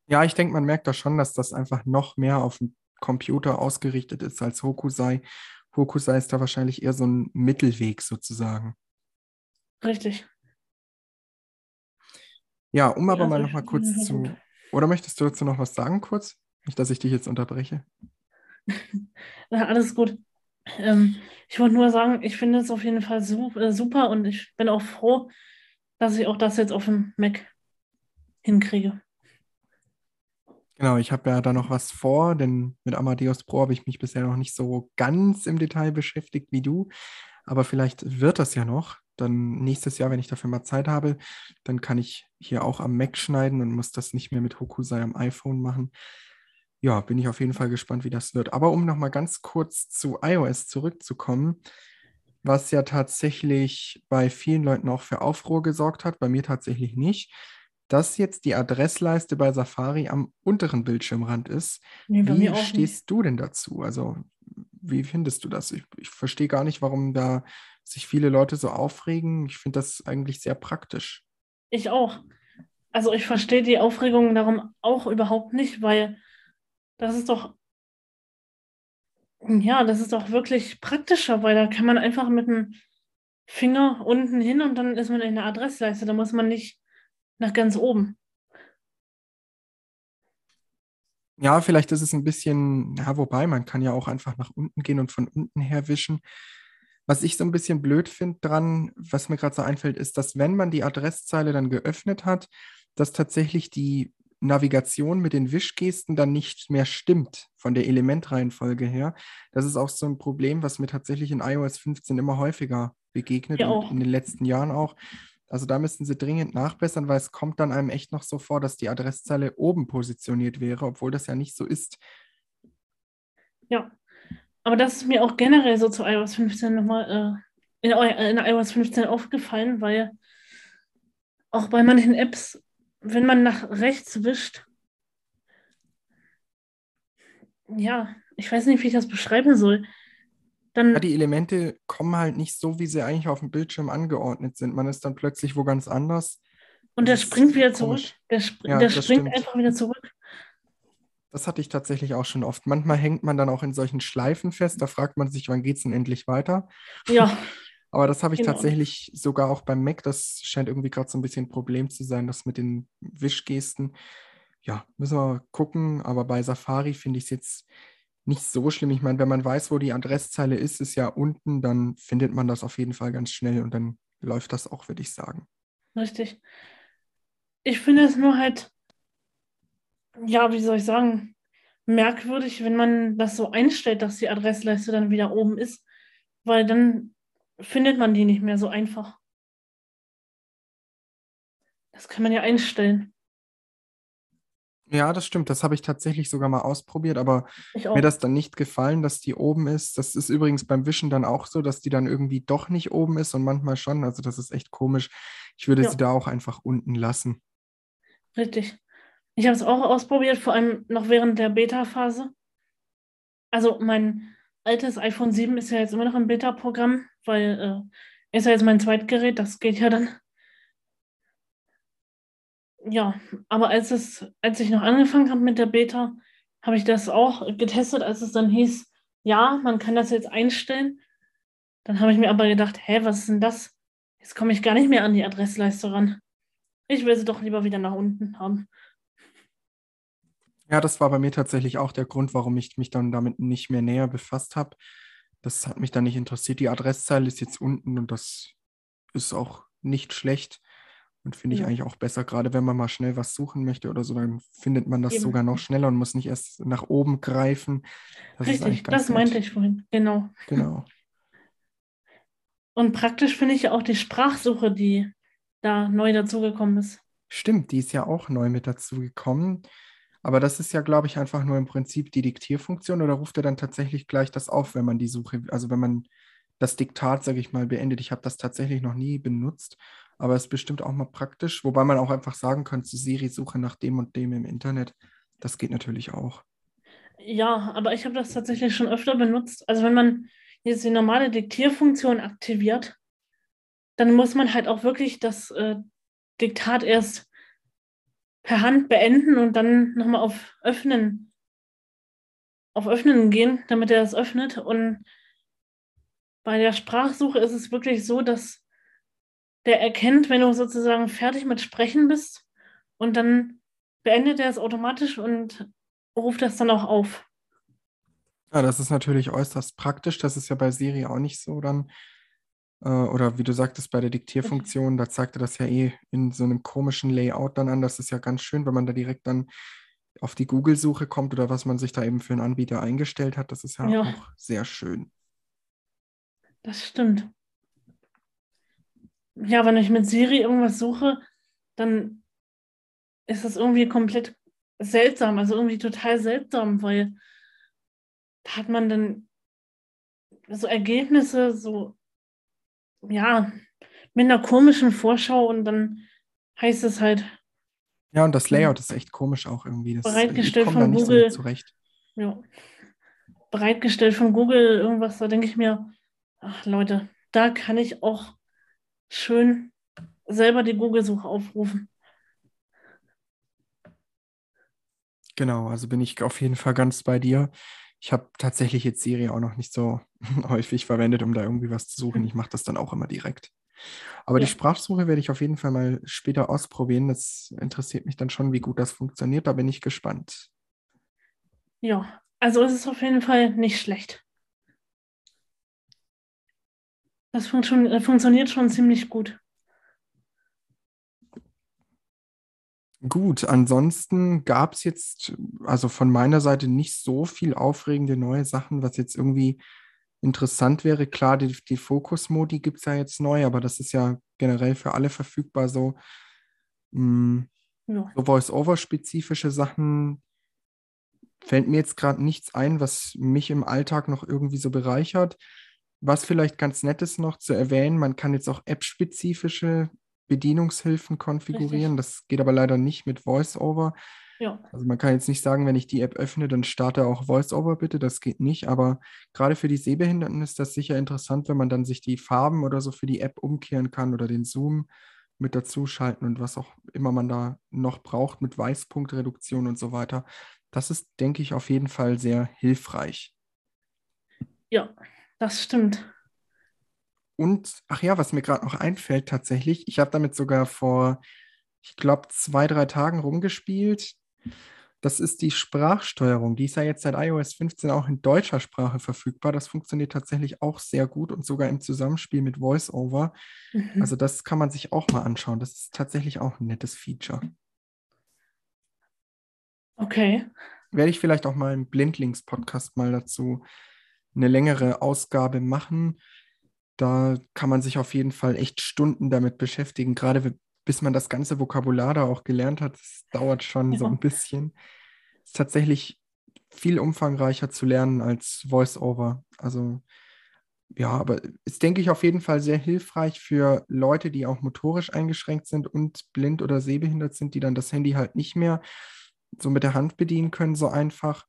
Ja, ich denke, man merkt da schon, dass das einfach noch mehr auf den Computer ausgerichtet ist als Hokusai. Hokusai ist da wahrscheinlich eher so ein Mittelweg sozusagen. Richtig. Ja, um aber mal noch mal kurz zu. Oder möchtest du dazu noch was sagen, kurz? Nicht, dass ich dich jetzt unterbreche. Ja, alles gut. Ähm, ich wollte nur sagen, ich finde es auf jeden Fall äh, super und ich bin auch froh, dass ich auch das jetzt auf dem Mac hinkriege. Genau, ich habe ja da noch was vor, denn mit Amadeus Pro habe ich mich bisher noch nicht so ganz im Detail beschäftigt wie du. Aber vielleicht wird das ja noch. Dann nächstes Jahr, wenn ich dafür mal Zeit habe, dann kann ich hier auch am Mac schneiden und muss das nicht mehr mit Hokusai am iPhone machen ja, bin ich auf jeden Fall gespannt, wie das wird. Aber um nochmal ganz kurz zu iOS zurückzukommen, was ja tatsächlich bei vielen Leuten auch für Aufruhr gesorgt hat, bei mir tatsächlich nicht, dass jetzt die Adressleiste bei Safari am unteren Bildschirmrand ist. Nee, wie stehst nicht. du denn dazu? Also, wie findest du das? Ich, ich verstehe gar nicht, warum da sich viele Leute so aufregen. Ich finde das eigentlich sehr praktisch. Ich auch. Also ich verstehe die Aufregung darum auch überhaupt nicht, weil das ist doch, ja, das ist doch wirklich praktischer, weil da kann man einfach mit dem Finger unten hin und dann ist man in der Adressleiste. Da muss man nicht nach ganz oben. Ja, vielleicht ist es ein bisschen, ja, wobei man kann ja auch einfach nach unten gehen und von unten her wischen. Was ich so ein bisschen blöd finde dran, was mir gerade so einfällt, ist, dass wenn man die Adresszeile dann geöffnet hat, dass tatsächlich die Navigation mit den Wischgesten dann nicht mehr stimmt von der Elementreihenfolge her. Das ist auch so ein Problem, was mir tatsächlich in iOS 15 immer häufiger begegnet ja, und in den letzten Jahren auch. Also da müssten sie dringend nachbessern, weil es kommt dann einem echt noch so vor, dass die Adresszeile oben positioniert wäre, obwohl das ja nicht so ist. Ja, aber das ist mir auch generell so zu iOS 15 nochmal äh, in, in iOS 15 aufgefallen, weil auch bei manchen Apps wenn man nach rechts wischt, ja, ich weiß nicht, wie ich das beschreiben soll. Dann, ja, die Elemente kommen halt nicht so, wie sie eigentlich auf dem Bildschirm angeordnet sind. Man ist dann plötzlich wo ganz anders. Und der springt wieder zurück. Der, spr ja, der springt stimmt. einfach wieder zurück. Das hatte ich tatsächlich auch schon oft. Manchmal hängt man dann auch in solchen Schleifen fest. Da fragt man sich, wann geht es denn endlich weiter? Ja. Aber das habe ich genau. tatsächlich sogar auch beim Mac. Das scheint irgendwie gerade so ein bisschen ein Problem zu sein, das mit den Wischgesten. Ja, müssen wir gucken. Aber bei Safari finde ich es jetzt nicht so schlimm. Ich meine, wenn man weiß, wo die Adresszeile ist, ist ja unten, dann findet man das auf jeden Fall ganz schnell und dann läuft das auch, würde ich sagen. Richtig. Ich finde es nur halt, ja, wie soll ich sagen, merkwürdig, wenn man das so einstellt, dass die Adressleiste dann wieder oben ist, weil dann findet man die nicht mehr so einfach. Das kann man ja einstellen. Ja, das stimmt. Das habe ich tatsächlich sogar mal ausprobiert, aber mir das dann nicht gefallen, dass die oben ist. Das ist übrigens beim Wischen dann auch so, dass die dann irgendwie doch nicht oben ist und manchmal schon. Also das ist echt komisch. Ich würde ja. sie da auch einfach unten lassen. Richtig. Ich habe es auch ausprobiert, vor allem noch während der Beta-Phase. Also mein altes iPhone 7 ist ja jetzt immer noch im Beta-Programm, weil äh, ist ja jetzt mein Zweitgerät, das geht ja dann. Ja, aber als es, als ich noch angefangen habe mit der Beta, habe ich das auch getestet, als es dann hieß, ja, man kann das jetzt einstellen. Dann habe ich mir aber gedacht, hä, was ist denn das? Jetzt komme ich gar nicht mehr an die Adressleiste ran. Ich will sie doch lieber wieder nach unten haben. Ja, das war bei mir tatsächlich auch der Grund, warum ich mich dann damit nicht mehr näher befasst habe. Das hat mich dann nicht interessiert. Die Adresszeile ist jetzt unten und das ist auch nicht schlecht und finde ich eigentlich auch besser, gerade wenn man mal schnell was suchen möchte oder so, dann findet man das Eben. sogar noch schneller und muss nicht erst nach oben greifen. Das Richtig, das nett. meinte ich vorhin, genau. Genau. Und praktisch finde ich ja auch die Sprachsuche, die da neu dazugekommen ist. Stimmt, die ist ja auch neu mit dazugekommen. Aber das ist ja, glaube ich, einfach nur im Prinzip die Diktierfunktion oder ruft er dann tatsächlich gleich das auf, wenn man die Suche, also wenn man das Diktat, sage ich mal, beendet. Ich habe das tatsächlich noch nie benutzt, aber es ist bestimmt auch mal praktisch, wobei man auch einfach sagen könnte, Siri suche nach dem und dem im Internet. Das geht natürlich auch. Ja, aber ich habe das tatsächlich schon öfter benutzt. Also wenn man jetzt die normale Diktierfunktion aktiviert, dann muss man halt auch wirklich das äh, Diktat erst per Hand beenden und dann nochmal auf Öffnen, auf Öffnen gehen, damit er es öffnet. Und bei der Sprachsuche ist es wirklich so, dass der erkennt, wenn du sozusagen fertig mit Sprechen bist und dann beendet er es automatisch und ruft das dann auch auf. Ja, das ist natürlich äußerst praktisch. Das ist ja bei Siri auch nicht so dann. Äh, oder wie du sagtest, bei der Diktierfunktion, da zeigt er das ja eh in so einem komischen Layout dann an. Das ist ja ganz schön, wenn man da direkt dann auf die Google-Suche kommt oder was man sich da eben für einen Anbieter eingestellt hat. Das ist ja, ja. auch sehr schön. Das stimmt. Ja, wenn ich mit Siri irgendwas suche, dann ist das irgendwie komplett seltsam, also irgendwie total seltsam, weil da hat man dann so Ergebnisse, so, ja, mit einer komischen Vorschau und dann heißt es halt. Ja, und das Layout ist echt komisch auch irgendwie. Das, bereitgestellt von Google. Zurecht. Ja. Bereitgestellt von Google, irgendwas, da denke ich mir, ach Leute, da kann ich auch schön selber die Google-Suche aufrufen. Genau, also bin ich auf jeden Fall ganz bei dir. Ich habe tatsächlich jetzt Siri auch noch nicht so häufig verwendet, um da irgendwie was zu suchen. Ich mache das dann auch immer direkt. Aber ja. die Sprachsuche werde ich auf jeden Fall mal später ausprobieren. Das interessiert mich dann schon, wie gut das funktioniert. Da bin ich gespannt. Ja, also es ist auf jeden Fall nicht schlecht. Das fun schon, äh, funktioniert schon ziemlich gut. Gut, ansonsten gab es jetzt, also von meiner Seite nicht so viel aufregende neue Sachen, was jetzt irgendwie interessant wäre. Klar, die, die Fokus-Modi gibt es ja jetzt neu, aber das ist ja generell für alle verfügbar so. Mh, hm, ja. So Voice-Over-spezifische Sachen fällt mir jetzt gerade nichts ein, was mich im Alltag noch irgendwie so bereichert. Was vielleicht ganz nett ist noch zu erwähnen, man kann jetzt auch app-spezifische Bedienungshilfen konfigurieren. Richtig. Das geht aber leider nicht mit VoiceOver. Ja. Also man kann jetzt nicht sagen, wenn ich die App öffne, dann starte auch VoiceOver bitte. Das geht nicht. Aber gerade für die Sehbehinderten ist das sicher interessant, wenn man dann sich die Farben oder so für die App umkehren kann oder den Zoom mit dazuschalten und was auch immer man da noch braucht mit Weißpunktreduktion und so weiter. Das ist, denke ich, auf jeden Fall sehr hilfreich. Ja, das stimmt. Und, ach ja, was mir gerade noch einfällt tatsächlich, ich habe damit sogar vor, ich glaube, zwei, drei Tagen rumgespielt. Das ist die Sprachsteuerung. Die ist ja jetzt seit iOS 15 auch in deutscher Sprache verfügbar. Das funktioniert tatsächlich auch sehr gut und sogar im Zusammenspiel mit VoiceOver. Mhm. Also das kann man sich auch mal anschauen. Das ist tatsächlich auch ein nettes Feature. Okay. Werde ich vielleicht auch mal im Blindlings-Podcast mal dazu eine längere Ausgabe machen. Da kann man sich auf jeden Fall echt Stunden damit beschäftigen, gerade bis man das ganze Vokabular da auch gelernt hat. Das dauert schon ja. so ein bisschen. Ist tatsächlich viel umfangreicher zu lernen als VoiceOver. Also ja, aber ist, denke ich, auf jeden Fall sehr hilfreich für Leute, die auch motorisch eingeschränkt sind und blind oder sehbehindert sind, die dann das Handy halt nicht mehr so mit der Hand bedienen können, so einfach.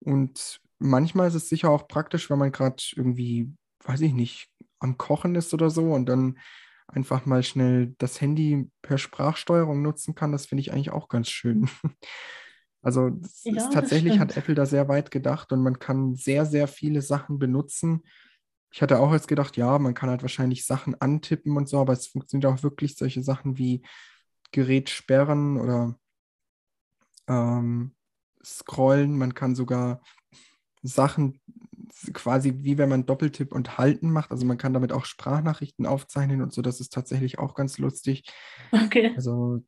Und manchmal ist es sicher auch praktisch, wenn man gerade irgendwie, weiß ich nicht, am Kochen ist oder so und dann einfach mal schnell das Handy per Sprachsteuerung nutzen kann. Das finde ich eigentlich auch ganz schön. Also ja, tatsächlich hat Apple da sehr weit gedacht und man kann sehr, sehr viele Sachen benutzen. Ich hatte auch jetzt gedacht, ja, man kann halt wahrscheinlich Sachen antippen und so, aber es funktioniert auch wirklich solche Sachen wie Gerät sperren oder ähm, scrollen. Man kann sogar Sachen quasi wie wenn man Doppeltipp und Halten macht. Also man kann damit auch Sprachnachrichten aufzeichnen und so. Das ist tatsächlich auch ganz lustig. Okay. Also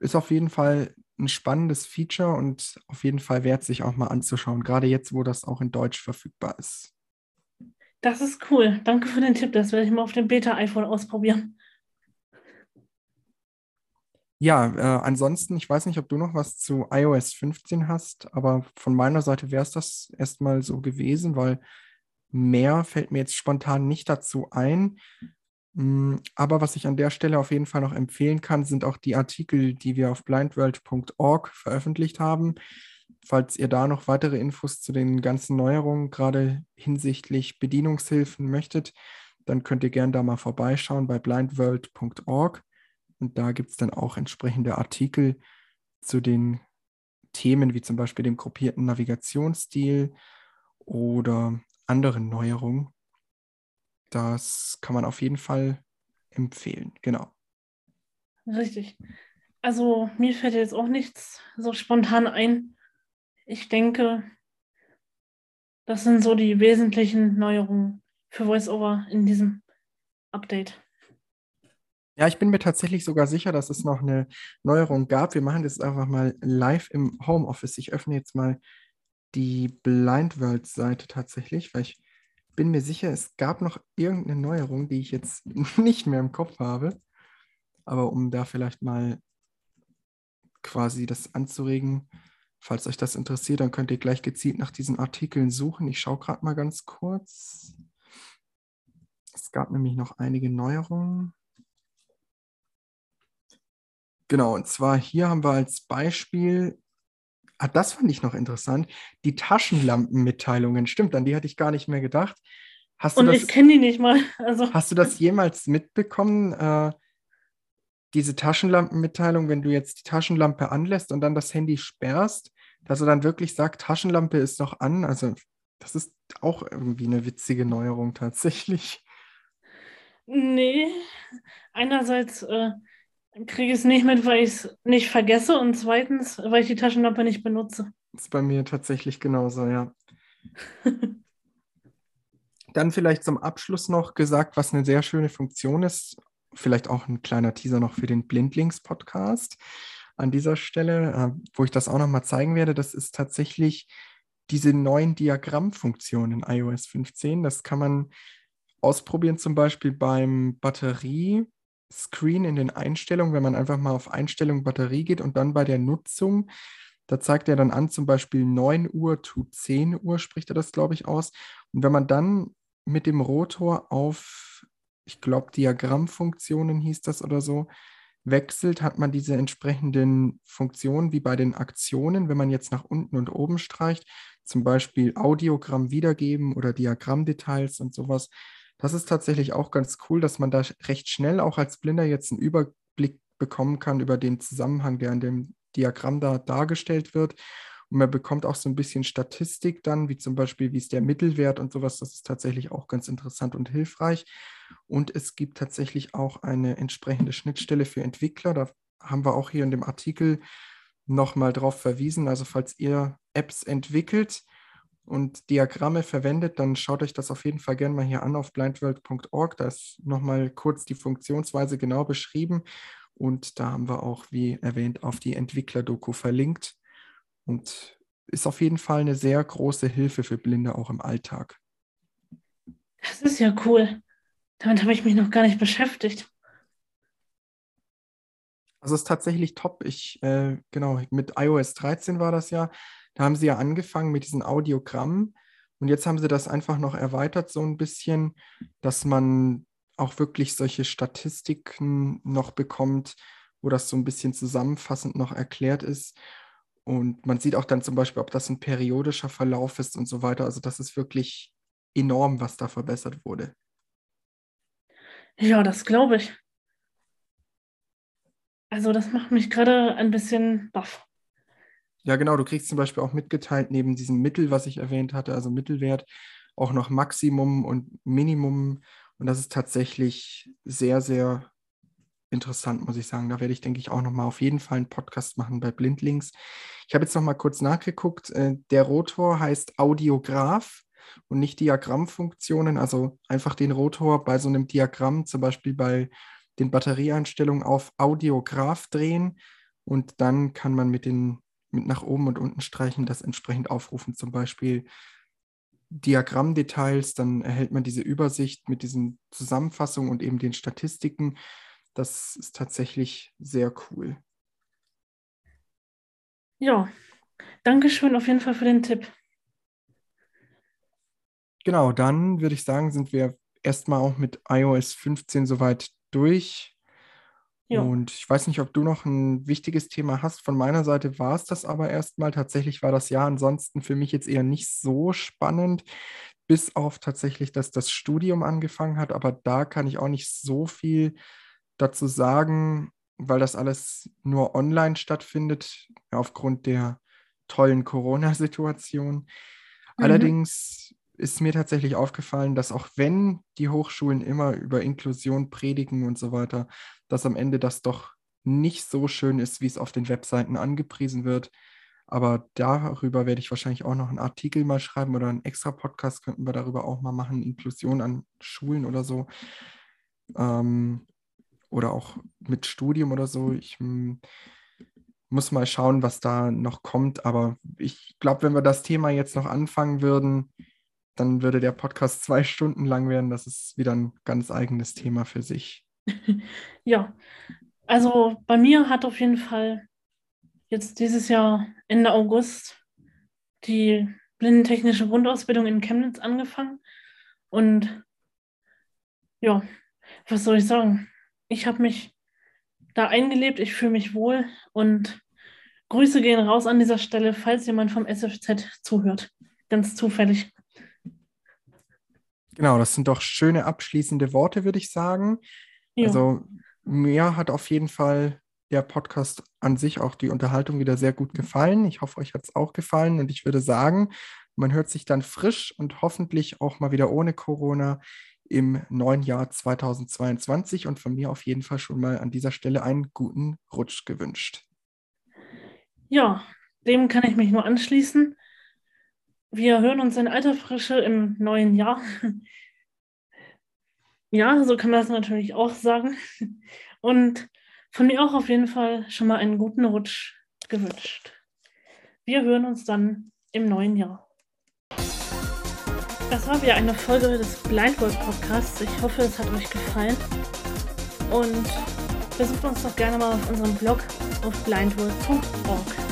ist auf jeden Fall ein spannendes Feature und auf jeden Fall wert, sich auch mal anzuschauen, gerade jetzt, wo das auch in Deutsch verfügbar ist. Das ist cool. Danke für den Tipp. Das werde ich mal auf dem Beta-iPhone ausprobieren. Ja, äh, ansonsten, ich weiß nicht, ob du noch was zu iOS 15 hast, aber von meiner Seite wäre es das erstmal so gewesen, weil mehr fällt mir jetzt spontan nicht dazu ein. Mm, aber was ich an der Stelle auf jeden Fall noch empfehlen kann, sind auch die Artikel, die wir auf blindworld.org veröffentlicht haben. Falls ihr da noch weitere Infos zu den ganzen Neuerungen, gerade hinsichtlich Bedienungshilfen möchtet, dann könnt ihr gerne da mal vorbeischauen bei blindworld.org. Und da gibt es dann auch entsprechende Artikel zu den Themen wie zum Beispiel dem gruppierten Navigationsstil oder anderen Neuerungen, das kann man auf jeden Fall empfehlen, genau. Richtig. Also mir fällt jetzt auch nichts so spontan ein. Ich denke, das sind so die wesentlichen Neuerungen für VoiceOver in diesem Update. Ja, ich bin mir tatsächlich sogar sicher, dass es noch eine Neuerung gab. Wir machen das einfach mal live im Homeoffice. Ich öffne jetzt mal die Blind World Seite tatsächlich, weil ich bin mir sicher, es gab noch irgendeine Neuerung, die ich jetzt nicht mehr im Kopf habe. Aber um da vielleicht mal quasi das anzuregen, falls euch das interessiert, dann könnt ihr gleich gezielt nach diesen Artikeln suchen. Ich schaue gerade mal ganz kurz. Es gab nämlich noch einige Neuerungen. Genau, und zwar hier haben wir als Beispiel Ah, das fand ich noch interessant. Die Taschenlampenmitteilungen. Stimmt, an die hatte ich gar nicht mehr gedacht. Hast Und das, ich kenne die nicht mal. Also. Hast du das jemals mitbekommen? Äh, diese Taschenlampenmitteilung, wenn du jetzt die Taschenlampe anlässt und dann das Handy sperrst, dass er dann wirklich sagt, Taschenlampe ist noch an. Also das ist auch irgendwie eine witzige Neuerung tatsächlich. Nee, einerseits äh, kriege ich es nicht mit, weil ich es nicht vergesse und zweitens, weil ich die Taschenlampe nicht benutze. Das ist bei mir tatsächlich genauso, ja. Dann vielleicht zum Abschluss noch gesagt, was eine sehr schöne Funktion ist. Vielleicht auch ein kleiner Teaser noch für den Blindlings-Podcast an dieser Stelle, äh, wo ich das auch nochmal zeigen werde. Das ist tatsächlich diese neuen Diagrammfunktionen in iOS 15. Das kann man ausprobieren, zum Beispiel beim Batterie Screen in den Einstellungen, wenn man einfach mal auf Einstellung Batterie geht und dann bei der Nutzung, da zeigt er dann an, zum Beispiel 9 Uhr to 10 Uhr, spricht er das, glaube ich, aus. Und wenn man dann mit dem Rotor auf, ich glaube, Diagrammfunktionen hieß das oder so, wechselt, hat man diese entsprechenden Funktionen wie bei den Aktionen, wenn man jetzt nach unten und oben streicht, zum Beispiel Audiogramm wiedergeben oder Diagrammdetails und sowas. Das ist tatsächlich auch ganz cool, dass man da recht schnell auch als Blinder jetzt einen Überblick bekommen kann über den Zusammenhang, der in dem Diagramm da dargestellt wird. Und man bekommt auch so ein bisschen Statistik dann, wie zum Beispiel, wie ist der Mittelwert und sowas. Das ist tatsächlich auch ganz interessant und hilfreich. Und es gibt tatsächlich auch eine entsprechende Schnittstelle für Entwickler. Da haben wir auch hier in dem Artikel nochmal drauf verwiesen. Also falls ihr Apps entwickelt, und Diagramme verwendet, dann schaut euch das auf jeden Fall gerne mal hier an auf blindworld.org. Da ist nochmal kurz die Funktionsweise genau beschrieben. Und da haben wir auch, wie erwähnt, auf die Entwickler-Doku verlinkt. Und ist auf jeden Fall eine sehr große Hilfe für Blinde auch im Alltag. Das ist ja cool. Damit habe ich mich noch gar nicht beschäftigt. Also es ist tatsächlich top. Ich, äh, genau, mit iOS 13 war das ja. Da haben sie ja angefangen mit diesen Audiogrammen und jetzt haben sie das einfach noch erweitert so ein bisschen, dass man auch wirklich solche Statistiken noch bekommt, wo das so ein bisschen zusammenfassend noch erklärt ist. Und man sieht auch dann zum Beispiel, ob das ein periodischer Verlauf ist und so weiter. Also das ist wirklich enorm, was da verbessert wurde. Ja, das glaube ich. Also das macht mich gerade ein bisschen baff. Ja, genau. Du kriegst zum Beispiel auch mitgeteilt, neben diesem Mittel, was ich erwähnt hatte, also Mittelwert, auch noch Maximum und Minimum. Und das ist tatsächlich sehr, sehr interessant, muss ich sagen. Da werde ich, denke ich, auch nochmal auf jeden Fall einen Podcast machen bei Blindlinks. Ich habe jetzt nochmal kurz nachgeguckt. Äh, der Rotor heißt Audiograph und nicht Diagrammfunktionen. Also einfach den Rotor bei so einem Diagramm, zum Beispiel bei den Batterieeinstellungen auf Audiograph drehen und dann kann man mit den mit nach oben und unten streichen das entsprechend aufrufen. Zum Beispiel Diagrammdetails, dann erhält man diese Übersicht mit diesen Zusammenfassungen und eben den Statistiken. Das ist tatsächlich sehr cool. Ja, danke schön auf jeden Fall für den Tipp. Genau, dann würde ich sagen, sind wir erstmal auch mit iOS 15 soweit durch. Ja. Und ich weiß nicht, ob du noch ein wichtiges Thema hast. Von meiner Seite war es das aber erstmal. Tatsächlich war das Jahr ansonsten für mich jetzt eher nicht so spannend, bis auf tatsächlich, dass das Studium angefangen hat. Aber da kann ich auch nicht so viel dazu sagen, weil das alles nur online stattfindet, aufgrund der tollen Corona-Situation. Mhm. Allerdings ist mir tatsächlich aufgefallen, dass auch wenn die Hochschulen immer über Inklusion predigen und so weiter, dass am Ende das doch nicht so schön ist, wie es auf den Webseiten angepriesen wird. Aber darüber werde ich wahrscheinlich auch noch einen Artikel mal schreiben oder einen extra Podcast könnten wir darüber auch mal machen, Inklusion an Schulen oder so. Ähm, oder auch mit Studium oder so. Ich hm, muss mal schauen, was da noch kommt. Aber ich glaube, wenn wir das Thema jetzt noch anfangen würden, dann würde der Podcast zwei Stunden lang werden. Das ist wieder ein ganz eigenes Thema für sich. ja, also bei mir hat auf jeden Fall jetzt dieses Jahr Ende August die blindentechnische Grundausbildung in Chemnitz angefangen. Und ja, was soll ich sagen? Ich habe mich da eingelebt, ich fühle mich wohl und Grüße gehen raus an dieser Stelle, falls jemand vom SFZ zuhört. Ganz zufällig. Genau, das sind doch schöne abschließende Worte, würde ich sagen. Ja. Also mir hat auf jeden Fall der Podcast an sich auch die Unterhaltung wieder sehr gut gefallen. Ich hoffe, euch hat es auch gefallen und ich würde sagen, man hört sich dann frisch und hoffentlich auch mal wieder ohne Corona im neuen Jahr 2022 und von mir auf jeden Fall schon mal an dieser Stelle einen guten Rutsch gewünscht. Ja, dem kann ich mich nur anschließen. Wir hören uns in alter Frische im neuen Jahr. Ja, so kann man das natürlich auch sagen. Und von mir auch auf jeden Fall schon mal einen guten Rutsch gewünscht. Wir hören uns dann im neuen Jahr. Das war wieder eine Folge des Blindworld Podcasts. Ich hoffe, es hat euch gefallen. Und besucht uns doch gerne mal auf unserem Blog auf blindworld.org.